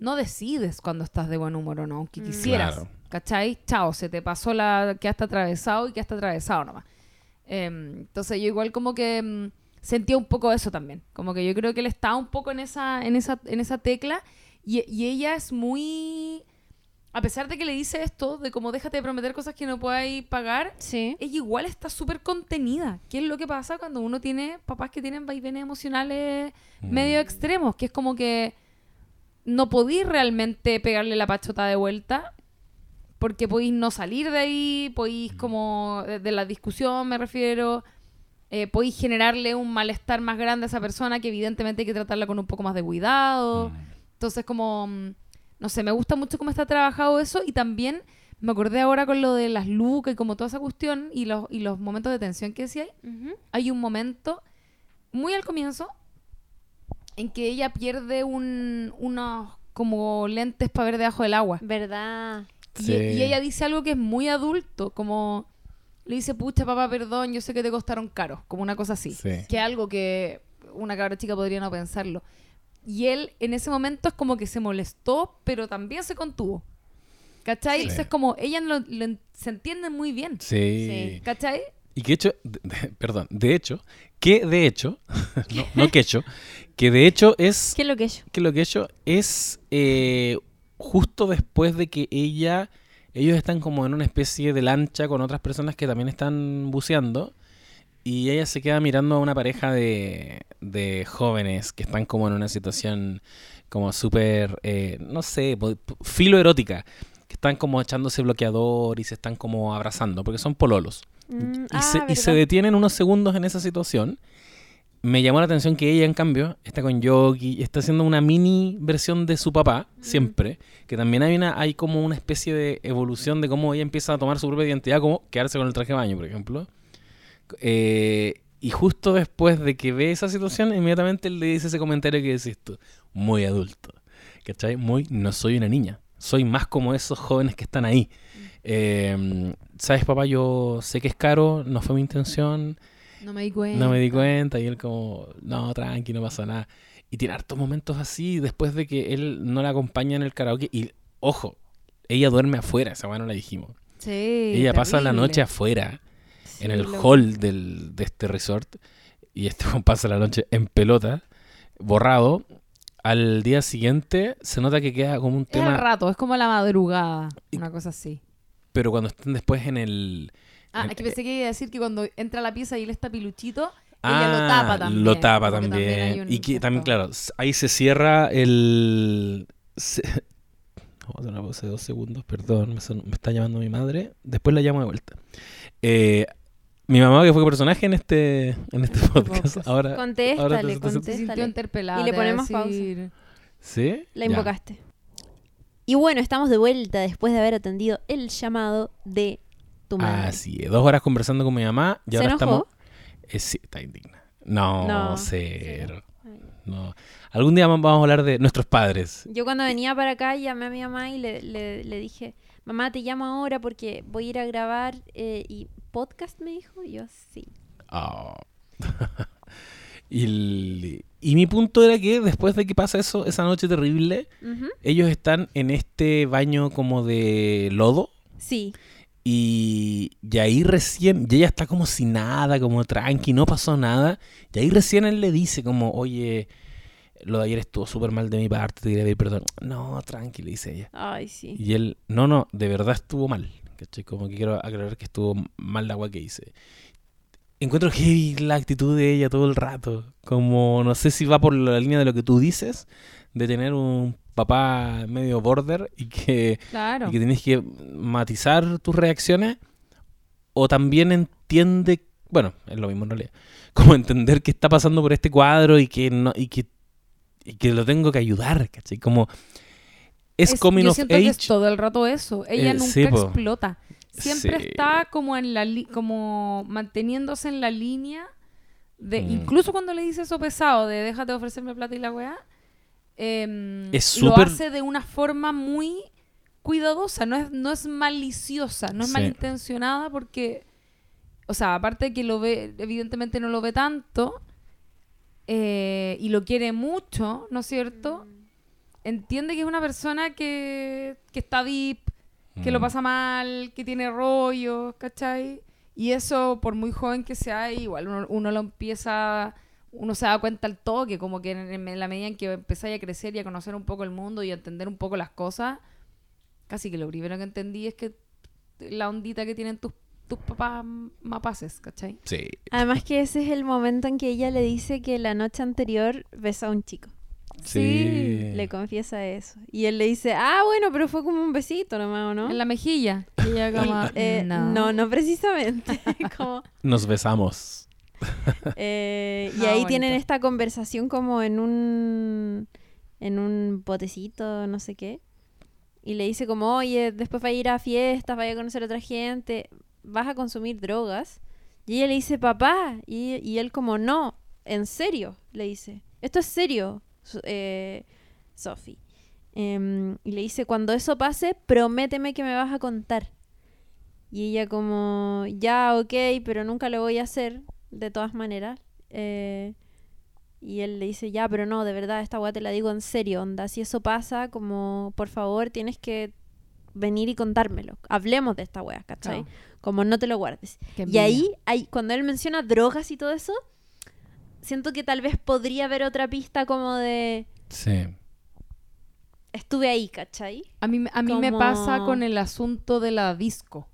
no decides cuando estás de buen humor o no, aunque Mm. quisieras, Claro. ¿cachai? Chao, se te pasó la que hasta atravesado y que hasta atravesado nomás. Em, entonces yo igual como que mm, sentía un poco eso también, como que yo creo que él está un poco en esa, en esa, en esa tecla y, y ella es muy... A pesar de que le dice esto, de como déjate de prometer cosas que no podáis pagar, Sí. ella igual está súper contenida. ¿Qué es lo que pasa cuando uno tiene papás que tienen vaivenes emocionales medio Mm. extremos? Que es como que no podéis realmente pegarle la pachota de vuelta porque podéis no salir de ahí, podéis como de, la discusión me refiero, eh, podéis generarle un malestar más grande a esa persona que evidentemente hay que tratarla con un poco más de cuidado. Mm. Entonces, como, mm, no sé, me gusta mucho cómo está trabajado eso y también me acordé ahora con lo de las lucas y como toda esa cuestión y los, y los momentos de tensión que decía, Ujú. hay un momento muy al comienzo en que ella pierde un, unos como lentes para ver debajo del agua. ¿Verdad? Y, Sí. y ella dice algo que es muy adulto, como le dice, pucha papá, perdón, yo sé que te costaron caro, como una cosa así. Sí. Que algo que una cabra chica podría no pensarlo. Y él en ese momento es como que se molestó, pero también se contuvo. ¿Cachai? Sí. Entonces es como, ella lo, lo se entiende muy bien. Sí. ¿Cachai? Y que hecho, de- de- perdón, de hecho, que de hecho, no, no que hecho, que de hecho es, ¿Qué es lo que es? que lo que he hecho es eh, justo después de que ella, ellos están como en una especie de lancha con otras personas que también están buceando y ella se queda mirando a una pareja de, de jóvenes que están como en una situación como súper, eh, no sé, po- po- filo erótica, que están como echándose bloqueador y se están como abrazando, porque son pololos. Mm, Y, ah, se, y se detienen unos segundos en esa situación. Me llamó la atención que ella, en cambio, está con Yogi, está haciendo una mini versión de su papá, siempre. Que también hay una hay como una especie de evolución de cómo ella empieza a tomar su propia identidad, como quedarse con el traje de baño, por ejemplo. Eh, y justo después de que ve esa situación, inmediatamente le dice ese comentario que decís tú, muy adulto. ¿Cachai? Muy, no soy una niña. Soy más como esos jóvenes que están ahí. Eh, ¿Sabes, papá? Yo sé que es caro, no fue mi intención, No me di cuenta. no me di cuenta. Y él como, no, tranqui, no pasa nada. Y tiene hartos momentos así después de que él no la acompaña en el karaoke. Y, ojo, ella duerme afuera, esa weá no la dijimos. Sí, ella pasa la noche afuera, en el lo- hall del, de este resort. Y este pasa la noche en pelota, borrado. Al día siguiente se nota que queda como un Es tema... rato, es como la madrugada, una cosa así. Pero cuando están después en el... Ah, que pensé que iba a decir que cuando entra a la pieza y él está piluchito, Ah, ella lo tapa también. Lo tapa también. un y que también, claro, ahí se cierra el. se- Vamos a hacer una pausa de dos segundos, perdón, me, son- me está llamando mi madre. Después la llamo de vuelta. Eh, mi mamá, que fue personaje en este, en este podcast, podcast. ahora. ahora Contéstale, te- te- contéstale. interpelada. Y le te ponemos pausa. ¿Sí? La Ya. invocaste. Y bueno, estamos de vuelta después de haber atendido el llamado de tu madre. Así es, dos horas conversando con mi mamá y ¿Se ahora enojó? estamos. Eh, sí, está indigna. No, No. cero. No. Algún día vamos a hablar de nuestros padres. Yo cuando venía para acá llamé a mi mamá y le, le- le dije, mamá, te llamo ahora porque voy a ir a grabar eh, y podcast, me dijo. Y yo, sí. Ah. y, el- y mi punto era que después de que pasa eso, esa noche terrible, ellos están en este baño como de lodo. Sí. Y, y ahí recién, y ella está como sin nada, como tranqui, no pasó nada. Y ahí recién él le dice como, oye, lo de ayer estuvo súper mal de mi parte, te quería pedir perdón. No, tranqui, le dice ella. Ay, sí. Y él, no, no, de verdad estuvo mal. ¿cachai? Como que quiero aclarar que estuvo mal la agua que hice. Encuentro heavy la actitud de ella todo el rato. Como, no sé si va por la línea de lo que tú dices, de tener un papá medio border y que, Claro. y que tienes que matizar tus reacciones. O también entiende, bueno, es lo mismo en realidad, como entender que está pasando por este cuadro y que no, y que, y que lo tengo que ayudar, ¿cachai? Como es, coming yo of que es todo el rato eso. Ella Eh, nunca sí, explota. Siempre Sí. está como en la li- como manteniéndose en la línea de Mm. incluso cuando le dice eso pesado de déjate de ofrecerme plata y la weá em, Es lo súper- hace de una forma muy cuidadosa no es no es maliciosa no es Sí. malintencionada porque o sea aparte de que lo ve evidentemente no lo ve tanto eh, y lo quiere mucho ¿no es cierto? entiende que es una persona que, que está deep, que lo Mm. pasa mal, que tiene rollos, ¿cachai? Y eso, por muy joven que sea, igual uno, uno lo empieza, uno se da cuenta al toque, como que en, en la medida en que empezáis a crecer y a conocer un poco el mundo y a entender un poco las cosas, casi que lo primero que entendí es que la ondita que tienen tus, tus papás mapaces, ¿cachai? Sí. Además que ese es el momento en que ella le dice que la noche anterior besó a un chico. Sí. Le confiesa eso. Y él le dice, ah, bueno, pero fue como un besito nomás, ¿o no? En la mejilla. Y ella como, Eh, no. no. no, precisamente. Como, Nos besamos. eh, y No, ahí bonito. tienen esta conversación como en un en un botecito, no sé qué. y le dice como, oye, después va a ir a fiestas, vaya a conocer a otra gente, vas a consumir drogas. Y ella le dice, papá, y, y él como, no, en serio, le dice, esto es serio, eh, Sophie. Em, y le dice, cuando eso pase, prométeme que me vas a contar. Y ella como, ya, ok, pero nunca lo voy a hacer, de todas maneras. Eh, y él le dice, ya, pero no, de verdad, esta weá te la digo en serio, onda. Si eso pasa, como, por favor, tienes que venir y contármelo. Hablemos de esta weá, ¿cachai? Como no te lo guardes. Qué Y ahí, ahí, cuando él menciona drogas y todo eso, siento que tal vez podría haber otra pista como de, Sí. estuve ahí, ¿cachai? A mí, a mí me pasa con el asunto de la disco.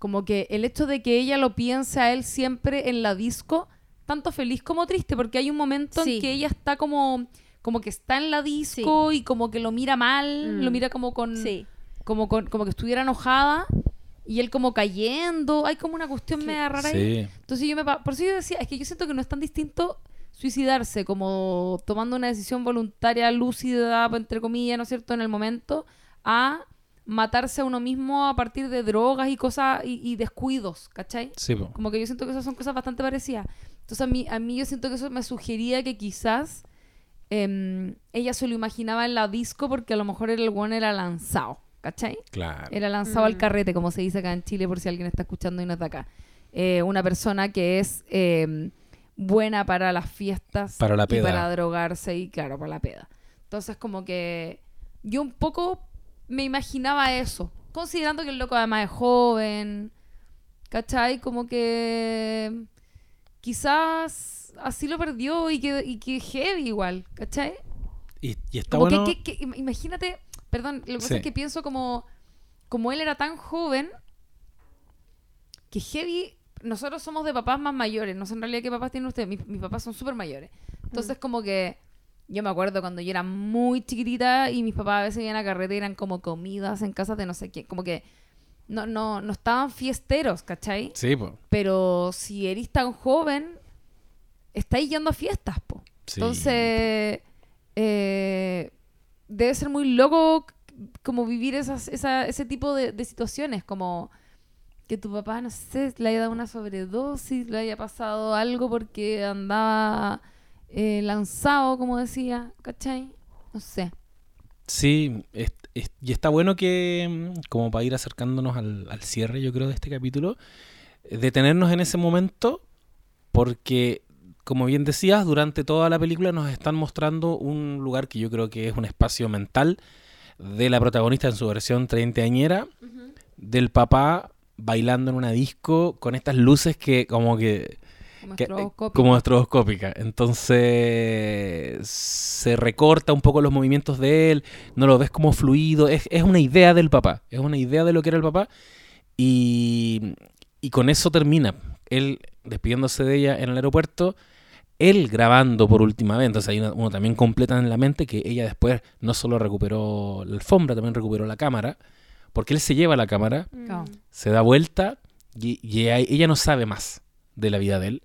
Como que el hecho de que ella lo piense a él siempre en la disco, tanto feliz como triste, porque hay un momento Sí. en que ella está como, como que está en la disco y como que lo mira mal, Mm. lo mira como con, Sí. como con, como que estuviera enojada y él como cayendo, hay como una cuestión Sí. media rara ahí. Entonces yo me pa- por eso yo decía, es que yo siento que no es tan distinto suicidarse como tomando una decisión voluntaria, lúcida, entre comillas, ¿no es cierto?, en el momento, a matarse a uno mismo a partir de drogas y cosas y, y descuidos, ¿cachai? Sí, po. Como que yo siento que esas son cosas bastante parecidas. Entonces a mí, a mí yo siento que eso me sugería que quizás em, ella se lo imaginaba en la disco porque a lo mejor el one era lanzado, ¿cachai? Claro. Era lanzado al Mm. carrete, como se dice acá en Chile, por si alguien está escuchando y no está acá. Eh, una persona que es eh, buena para las fiestas Para la y peda. para drogarse y, claro, para la peda. Entonces, como que yo un poco me imaginaba eso, considerando que el loco además es joven, ¿cachai? Como que quizás así lo perdió y que, y que heavy igual, ¿cachai? Y, y está Como bueno. que, que- que- im- imagínate, perdón, lo que pasa es que pienso como, como él era tan joven, que heavy, nosotros somos de papás más mayores, no sé en realidad qué papás tienen ustedes, mis, mis papás son súper mayores. Entonces Mm. como que yo me acuerdo cuando yo era muy chiquitita y mis papás a veces iban a carrete y eran como comidas en casas de no sé quién, como que no, no, no estaban fiesteros, ¿cachai? Sí, po. Pero si eres tan joven, estáis yendo a fiestas, po. Sí. Entonces, eh, debe ser muy loco como vivir esas, esa- ese tipo de, de situaciones, como que tu papá, no sé, le haya dado una sobredosis, le haya pasado algo porque andaba eh, lanzado, como decía, ¿cachai? No sé. Sí, es- es- y está bueno que, mm, como para ir acercándonos al, al cierre, yo creo, de este capítulo, detenernos en ese momento, porque, como bien decías, durante toda la película nos están mostrando un lugar que yo creo que es un espacio mental de la protagonista en su versión treintañera, del papá bailando en una disco con estas luces que como que que- como estroboscópica. Entonces se recorta un poco los movimientos de él, no lo ves como fluido, es, es una idea del papá, es una idea de lo que era el papá y, y con eso termina. Él despidiéndose de ella en el aeropuerto, él grabando por última vez, entonces ahí uno, uno también completa en la mente que ella después no solo recuperó la alfombra, también recuperó la cámara, porque él se lleva la cámara Claro. se da vuelta y, ella no sabe más de la vida de él.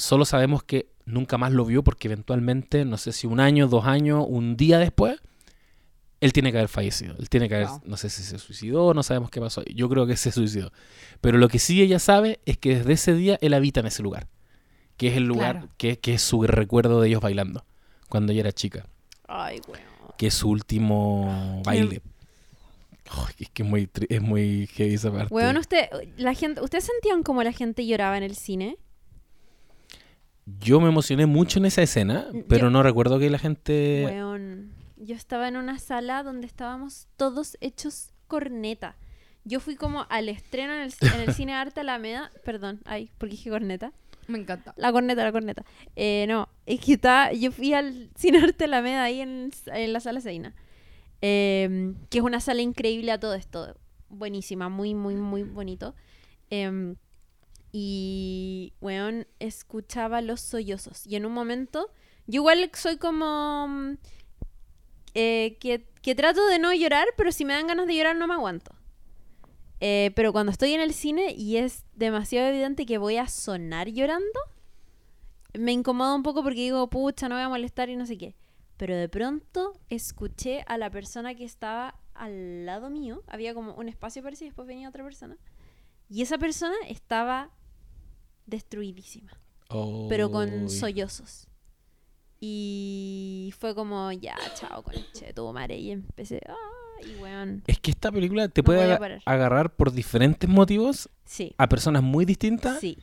Solo sabemos que nunca más lo vio porque eventualmente, no sé si un año, dos años, un día después, él tiene que haber fallecido. Él tiene que haber, Wow. no sé si se suicidó, no sabemos qué pasó. Yo creo que se suicidó. Pero lo que sí ella sabe es que desde ese día él habita en ese lugar. Que es el lugar, Claro. que, que es su recuerdo de ellos bailando. Cuando ella era chica. Ay, weón. Que es su último baile. Es que es muy, es muy heavy esa parte. Weón, usted, la gente, ¿ustedes sentían como la gente lloraba en el cine? Yo me emocioné mucho en esa escena, Yo- pero no recuerdo que la gente... Weón, yo estaba en una sala donde estábamos todos hechos corneta. Yo fui como al estreno en el, en el cine Arte Alameda, perdón, ay, porque dije corneta. Me encanta. La corneta, la corneta. Eh, no, es que estaba, yo fui al cine Arte Alameda ahí en, en la sala Seina. Eh, que es una sala increíble a todo esto. Buenísima, muy, muy, muy bonito. Eh, y, weón, escuchaba los sollozos. Y en un momento, yo igual soy como... mm, eh, que, que trato de no llorar, pero si me dan ganas de llorar no me aguanto. Eh, pero cuando estoy en el cine y es demasiado evidente que voy a sonar llorando, me incomoda un poco porque digo, pucha, no voy a molestar y no sé qué. pero de pronto escuché a la persona que estaba al lado mío. Había como un espacio parecido y después venía otra persona. Y esa persona estaba destruidísima, pero con sollozos. Y fue como, ya, chao, con de tu madre. Y empecé, ah, y weón. Es que esta película te No puede agarrar por diferentes motivos Sí, a personas muy distintas sí.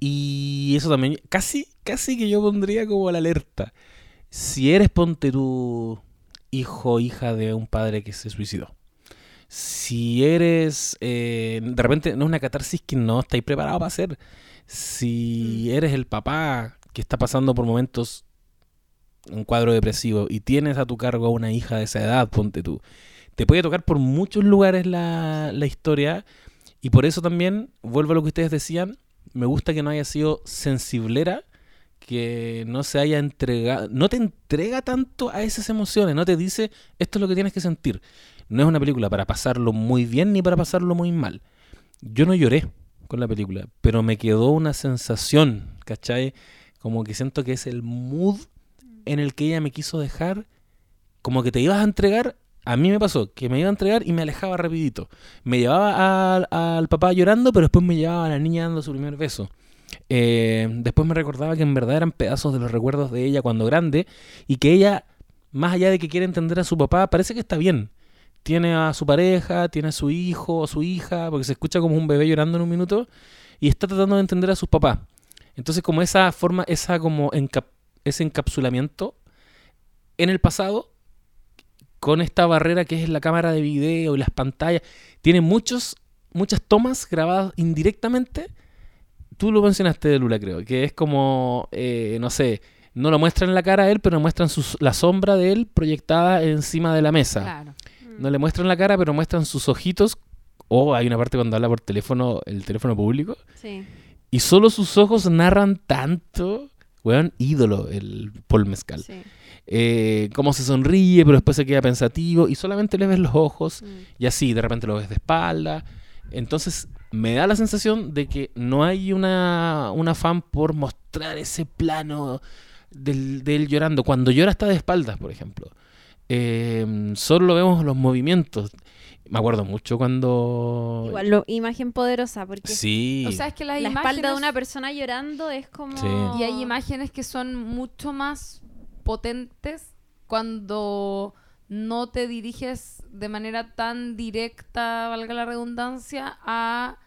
y eso también casi casi que yo pondría como la alerta. Si eres ponte tu hijo o hija de un padre que se suicidó. Si eres eh, de repente no es una catarsis que no estáis preparado para hacer. Si Mm. eres el papá que está pasando por momentos un cuadro depresivo y tienes a tu cargo a una hija de esa edad, ponte tú. Te puede tocar por muchos lugares la, la historia y por eso también, vuelvo a lo que ustedes decían, me gusta que no haya sido sensiblera, que no se haya entregado, no te entrega tanto a esas emociones, no te dice esto es lo que tienes que sentir. No es una película para pasarlo muy bien ni para pasarlo muy mal. Yo no lloré con la película, pero me quedó una sensación, ¿cachai? Como que siento que es el mood en el que ella me quiso dejar, como que te ibas a entregar. A mí me pasó que me iba a entregar y me alejaba rapidito. Me llevaba al, papá llorando, pero después me llevaba a la niña dando su primer beso. Eh, después me recordaba que en verdad eran pedazos de los recuerdos de ella cuando grande y que ella, más allá de que quiere entender a su papá, parece que está bien. Tiene a su pareja, tiene a su hijo o su hija, porque se escucha como un bebé llorando en un minuto y está tratando de entender a sus papás. Entonces como esa forma, esa como ese encapsulamiento en el pasado con esta barrera que es la cámara de video y las pantallas, tiene muchos, muchas tomas grabadas indirectamente. Tú lo mencionaste, Lula, creo, que es como, eh, no sé, no lo muestran la cara a él, pero muestran sus- la sombra de él proyectada encima de la mesa. Claro. No le muestran la cara, pero muestran sus ojitos. O hay una parte cuando habla por teléfono, el teléfono público. Sí. Y solo sus ojos narran tanto. Weón, ídolo el Paul Mezcal. sí. Eh, cómo se sonríe, pero después se queda pensativo. Y solamente le ves los ojos. Mm. Y así, de repente lo ves de espalda. Entonces, me da la sensación de que no hay una, un afán por mostrar ese plano del, de él llorando. Cuando llora está de espaldas, por ejemplo. Eh, solo lo vemos los movimientos. Me acuerdo mucho cuando... Igual, lo, imagen poderosa, porque Sí. O sea, es que las la imágenes... espalda de una persona llorando es como... Sí. Y hay imágenes que son mucho más potentes cuando no te diriges de manera tan directa, valga la redundancia, a,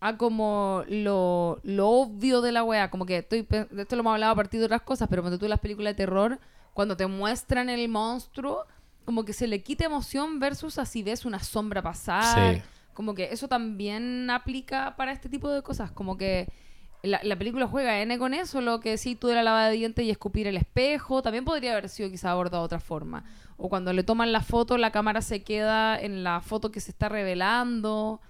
a como lo, lo obvio de la wea. Como que estoy, de esto lo hemos hablado a partir de otras cosas, pero cuando tú las películas de terror, cuando te muestran el monstruo, como que se le quita emoción versus así ves una sombra pasar. Sí. Como que eso también aplica para este tipo de cosas. Como que la, la película juega N con eso, lo que sí tú de la lava de dientes y escupir el espejo, también podría haber sido quizá abordado de otra forma. O cuando le toman la foto, la cámara se queda en la foto que se está revelando,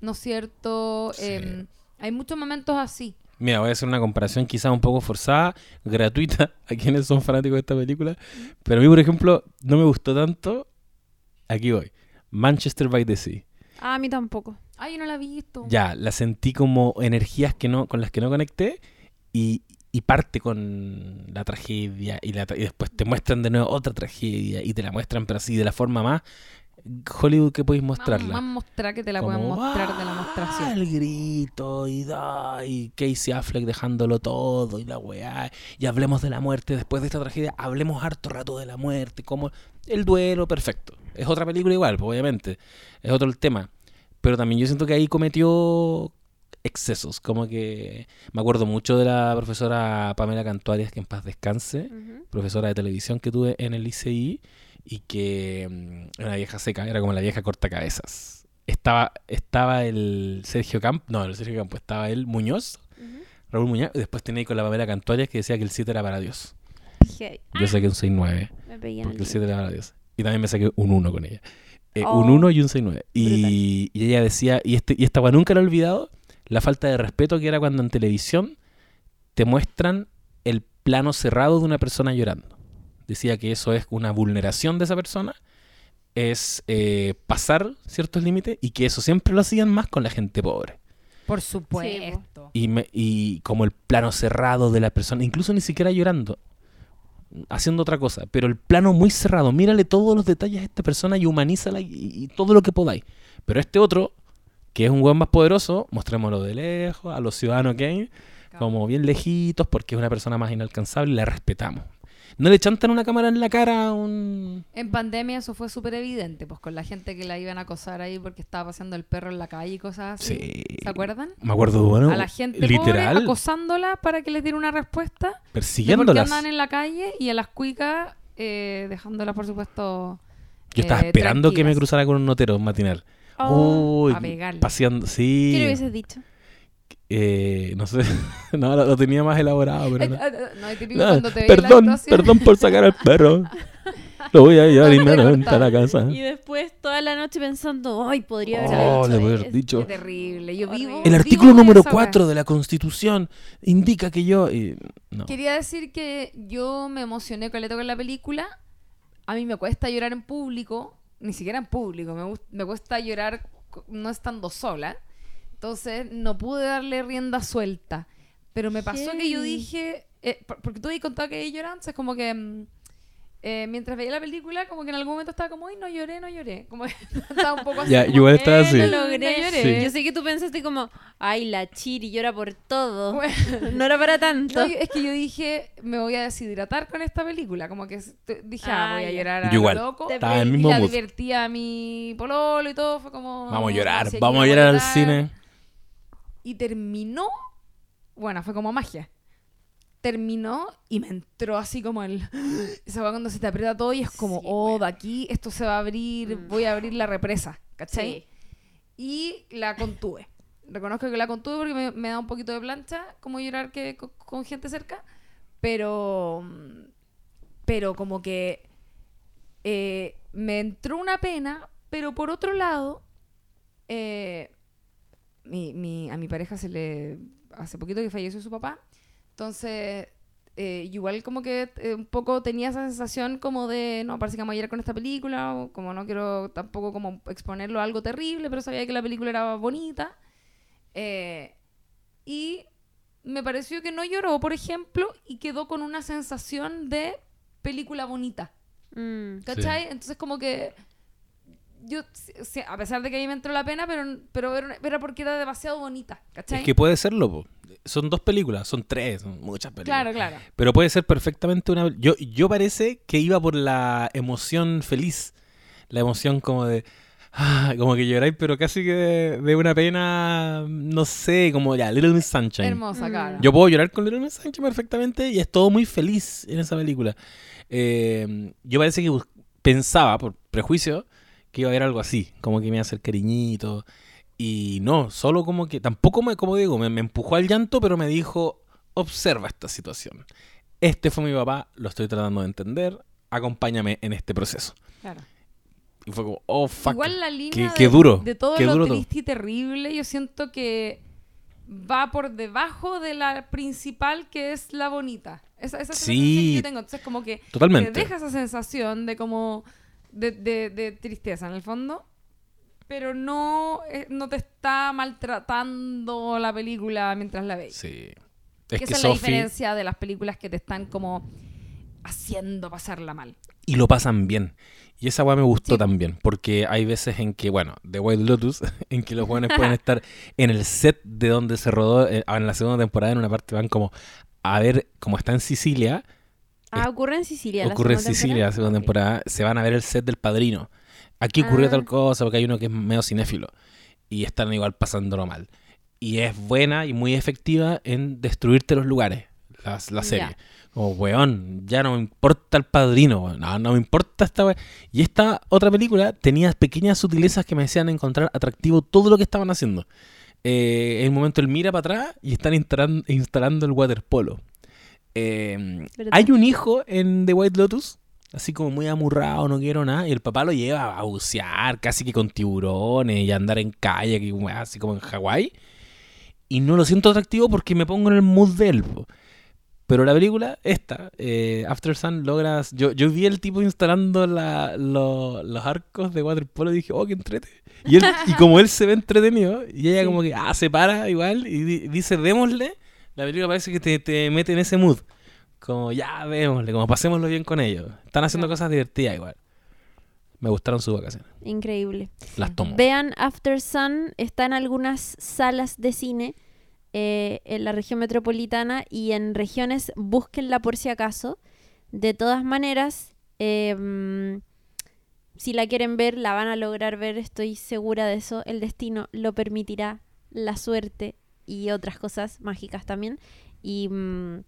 ¿no es cierto? Sí. Em, hay muchos momentos así. Mira, voy a hacer una comparación quizás un poco forzada, gratuita, a quienes son fanáticos de esta película. Pero a mí, por ejemplo, no me gustó tanto. Aquí voy. Manchester by the Sea. Ah, a mí tampoco. Ay, no la he visto. Ya, la sentí como energías que no, con las que no conecté y, y parte con la tragedia y, la tra- y después te muestran de nuevo otra tragedia y te la muestran, pero así de la forma más Hollywood que podéis mostrarla. más mostrar que te la Como, mostrar de la mostración. El grito y, da, y Casey Affleck dejándolo todo y la weá. Y hablemos de la muerte después de esta tragedia. Hablemos harto rato de la muerte. Como el duelo, perfecto. Es otra película igual, pues, obviamente. Es otro el tema. Pero también yo siento que ahí cometió excesos. Como que me acuerdo mucho de la profesora Pamela Cantuarias, que en paz descanse profesora de televisión que tuve en el ICI y que mm, era una vieja seca, era como la vieja cortacabezas. Estaba, estaba el Sergio Camp, no, el Sergio Campo, estaba el Muñoz. Raúl Muñoz, y después tenía ahí con la Pamela Cantuarias que decía que el 7 era para Dios. Yo saqué un 6-9, Me pegué en porque el el 7 era para Dios. Y también me saqué un 1 con ella. Eh, Oh. Un 1 y un 6-9. Y, y ella decía, y, este, y esta nunca lo he olvidado, la falta de respeto que era cuando en televisión te muestran el plano cerrado de una persona llorando. Decía que eso es una vulneración de esa persona, es eh, pasar ciertos límites y que eso siempre lo hacían más con la gente pobre. Por supuesto. Y, me- y como el plano cerrado de la persona, incluso ni siquiera llorando. haciendo otra cosa, pero el plano muy cerrado, mírale todos los detalles a esta persona y humanízala y, y todo lo que podáis. Pero este otro, que es un weón más poderoso, mostrémoslo de lejos, a los ciudadanos Kane, como bien lejitos, porque es una persona más inalcanzable y la respetamos. No le chantan una cámara en la cara a un... En pandemia eso fue súper evidente, pues con la gente que la iban a acosar ahí porque estaba paseando el perro en la calle y cosas así. Sí. ¿Se acuerdan? Me acuerdo, bueno, a la gente pobre literal, acosándola para que les diera una respuesta persiguiéndolas. andan en la calle y a las cuicas eh, dejándolas, por supuesto, Yo estaba eh, esperando que me cruzara con un notero matinal. Oh, Uy, a pegarle. paseando, sí. ¿Qué le hubieses dicho? Eh, no sé, no, lo, lo tenía más elaborado, pero Eh, no. eh, no, es típico No, cuando te en la perdón, situación. perdón por sacar al perro. Lo voy a llevar inmediatamente a la casa. Y después toda la noche pensando, ay, podría haber Oh, dicho le voy a haber esto". dicho. Qué terrible. Yo vivo. Horrible. El vivo artículo número esa wea. 4 de la Constitución indica que yo... y- no. Quería decir que yo me emocioné con con la película. A mí me cuesta llorar en público, ni siquiera en público. Me, me cuesta llorar no estando sola. Entonces no pude darle rienda suelta. Pero me pasó que yo dije, eh, por- porque tú habías contado que lloraba antes, como que mm, eh, mientras veía la película, como que en algún momento estaba como, ay, no lloré, no lloré. Como que estaba un poco así. Ya, como, igual estaba "Eh, así. no Lo no logré. lloré". Yo sé que tú pensaste como, ay, la chiri llora por todo. Bueno, No era para tanto. No, es que yo dije, me voy a deshidratar con esta película. Como que dije, ah, voy a llorar a igual. loco. Estaba en el Y mismo la mood. divertí a mi pololo y todo. Fue como... Vamos a llorar, sí, vamos a llorar al cine. Y terminó... Bueno, fue como magia. Terminó y me entró así como el... Esa va cuando se te aprieta todo y es como, Sí, oh, de aquí esto se va a abrir, Mm. voy a abrir la represa. ¿Cachai? Sí. y la contuve. Reconozco que la contuve porque me, me da un poquito de plancha como llorar que co- con, gente cerca, pero mm, pero como que eh, me entró una pena, pero por otro lado eh, mi, mi- a mi pareja se le hace poquito que falleció su papá, entonces eh, igual como que eh, un poco tenía esa sensación como de, no, parece que vamos a ir con esta película, o como no quiero tampoco como exponerlo a algo terrible, pero sabía que la película era bonita. Eh, y me pareció que no lloró, por ejemplo, y quedó con una sensación de película bonita. Mm. ¿Cachai? Entonces como que yo, a pesar de que a mí me entró la pena, pero, pero era, porque era demasiado bonita. ¿Cachai? Es que puede serlo, po. son dos películas, son tres, son muchas películas. Claro, claro. Pero puede ser perfectamente una... Yo, yo parece que iba por la emoción feliz. La emoción como de... ah, como que lloráis, pero casi que de, de una pena, no sé, como ya, Little Miss Sunshine. Hermosa, Mm. cara. Yo puedo llorar con Little Miss Sunshine perfectamente y es todo muy feliz en esa película. Eh, yo parece que pensaba, por prejuicio, que iba a haber algo así, como que me iba a hacer cariñito. Y no, solo como que, tampoco me, como digo, me, me empujó al llanto, pero me dijo, observa esta situación. Este fue mi papá, lo estoy tratando de entender, acompáñame en este proceso. Claro. Y fue como, oh, fuck. Igual la línea qué de, duro, de todo qué lo duro todo. triste y terrible, yo siento que va por debajo de la principal que es la bonita. Esa, esa es la Sí. sensación que yo tengo. Entonces como que Totalmente. te deja esa sensación de como de, de- de tristeza en el fondo, pero no, eh, no te está maltratando la película mientras la veis. Sí. Es que esa es la diferencia de las películas que te están como haciendo pasarla mal. y lo pasan bien. Y esa weá me gustó Sí. también, porque hay veces en que, bueno, The White Lotus, en que los jóvenes pueden estar en el set de donde se rodó eh, en la segunda temporada, en una parte van como a ver, como está en Sicilia, Ah, ocurre en Sicilia. la ocurre en Sicilia la segunda temporada, se van a ver el set del padrino. Aquí ocurrió Ah. tal cosa, porque hay uno que es medio cinéfilo, y están igual pasándolo mal. Y es buena y muy efectiva en destruirte los lugares, la, serie. Como, weón, ya no me importa el padrino. No, no me importa esta weón. Y esta otra película tenía pequeñas sutilezas que me hacían encontrar atractivo todo lo que estaban haciendo. Eh, en un momento él mira para atrás y están instalan- instalando el waterpolo. Eh, ¿Verdad? hay un hijo en The White Lotus, así como muy amurrado, no quiero nada, y el papá lo lleva a bucear, casi que con tiburones y a andar en weá, así como en Hawái. Y no lo siento atractivo porque me pongo en el mood de él. po. Pero la película, esta, eh, After Sun, logras. Yo, yo vi el tipo instalando la- lo- los arcos de waterpolo y dije, oh, qué entrete. Y, él, y como él se ve entretenido, y ella Sí. como que, ah, se para igual y di- dice, démosle, la película parece que te, te mete en ese mood. Como ya vémosle, como pasémoslo bien con ellos. Están haciendo cosas divertidas igual. Me gustaron sus vacaciones. Increíble. Las tomo. Vean After Sun, está en algunas salas de cine eh, en la región metropolitana y en regiones, búsquenla por si acaso. De todas maneras, eh, mm, si la quieren ver, la van a lograr ver, estoy segura de eso. El destino lo permitirá, la suerte y otras cosas mágicas también. Y mm,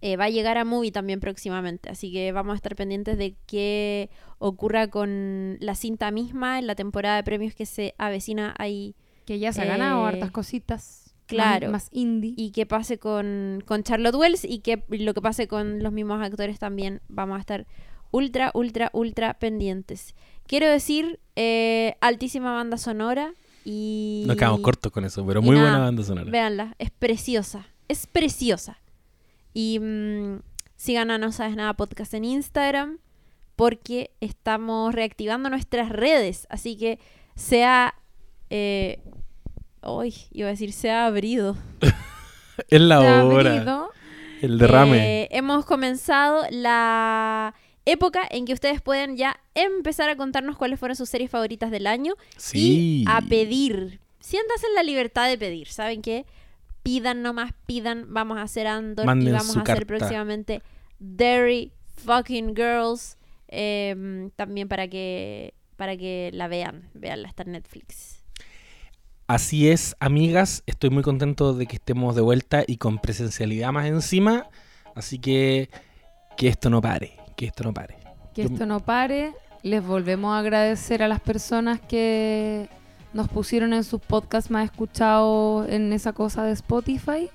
eh, va a llegar a Movie también próximamente, así que vamos a estar pendientes de qué ocurra con la cinta misma en la temporada de premios que se avecina ahí Que ya se ha ganado Eh, hartas cositas. claro. Más, más indie. y qué pase con, con Charlotte Wells y que lo que pase con los mismos actores también vamos a estar ultra, ultra, ultra pendientes. Quiero decir, eh, altísima banda sonora y... Nos quedamos cortos con eso, pero muy nada, buena banda sonora. Véanla, es preciosa, es preciosa. Y mm, sigan a No Sabes Nada Podcast en Instagram porque estamos reactivando nuestras redes. Así que se ha... Eh, Uy, iba a decir, se ha abrido. Es la hora. abrido. El derrame. Eh, hemos comenzado la época en que ustedes pueden ya empezar a contarnos cuáles fueron sus series favoritas del año sí. y a pedir. Siéntanse en la libertad de pedir, ¿saben qué? Pidan nomás, pidan. Vamos a hacer Andor y vamos a hacer carta. próximamente Dairy Fucking Girls. em, también para que para que la vean. Veanla, está en Netflix. Así es, amigas. Estoy muy contento de que estemos de vuelta y con presencialidad más encima. Así que que esto no pare. Que esto no pare. Que esto no pare. Les volvemos a agradecer a las personas que nos pusieron en sus podcasts más escuchados en esa cosa de Spotify.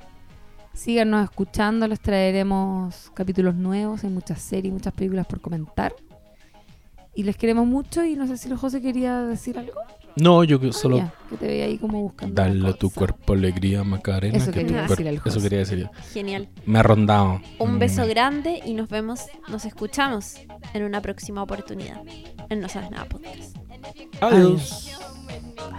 Síganos escuchando, les traeremos capítulos nuevos, hay muchas series, muchas películas por comentar. Y les queremos mucho y no sé si el José quería decir algo. No, yo que Ah, solo ya, que te veía ahí como buscando. darle una a tu cuerpo alegría, Macarena. Eso que tu quería cuerpo- decir el Eso quería decir yo. Genial. Me ha rondado. Un beso Mm. grande y nos vemos, nos escuchamos en una próxima oportunidad. En No Sabes Nada Podcast. Adiós.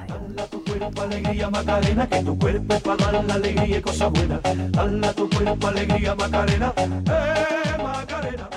Dale a tu cuerpo alegría Macarena, que tu cuerpo es para dar la alegría y cosas buenas. Dale a tu cuerpo alegría Macarena, eh Macarena.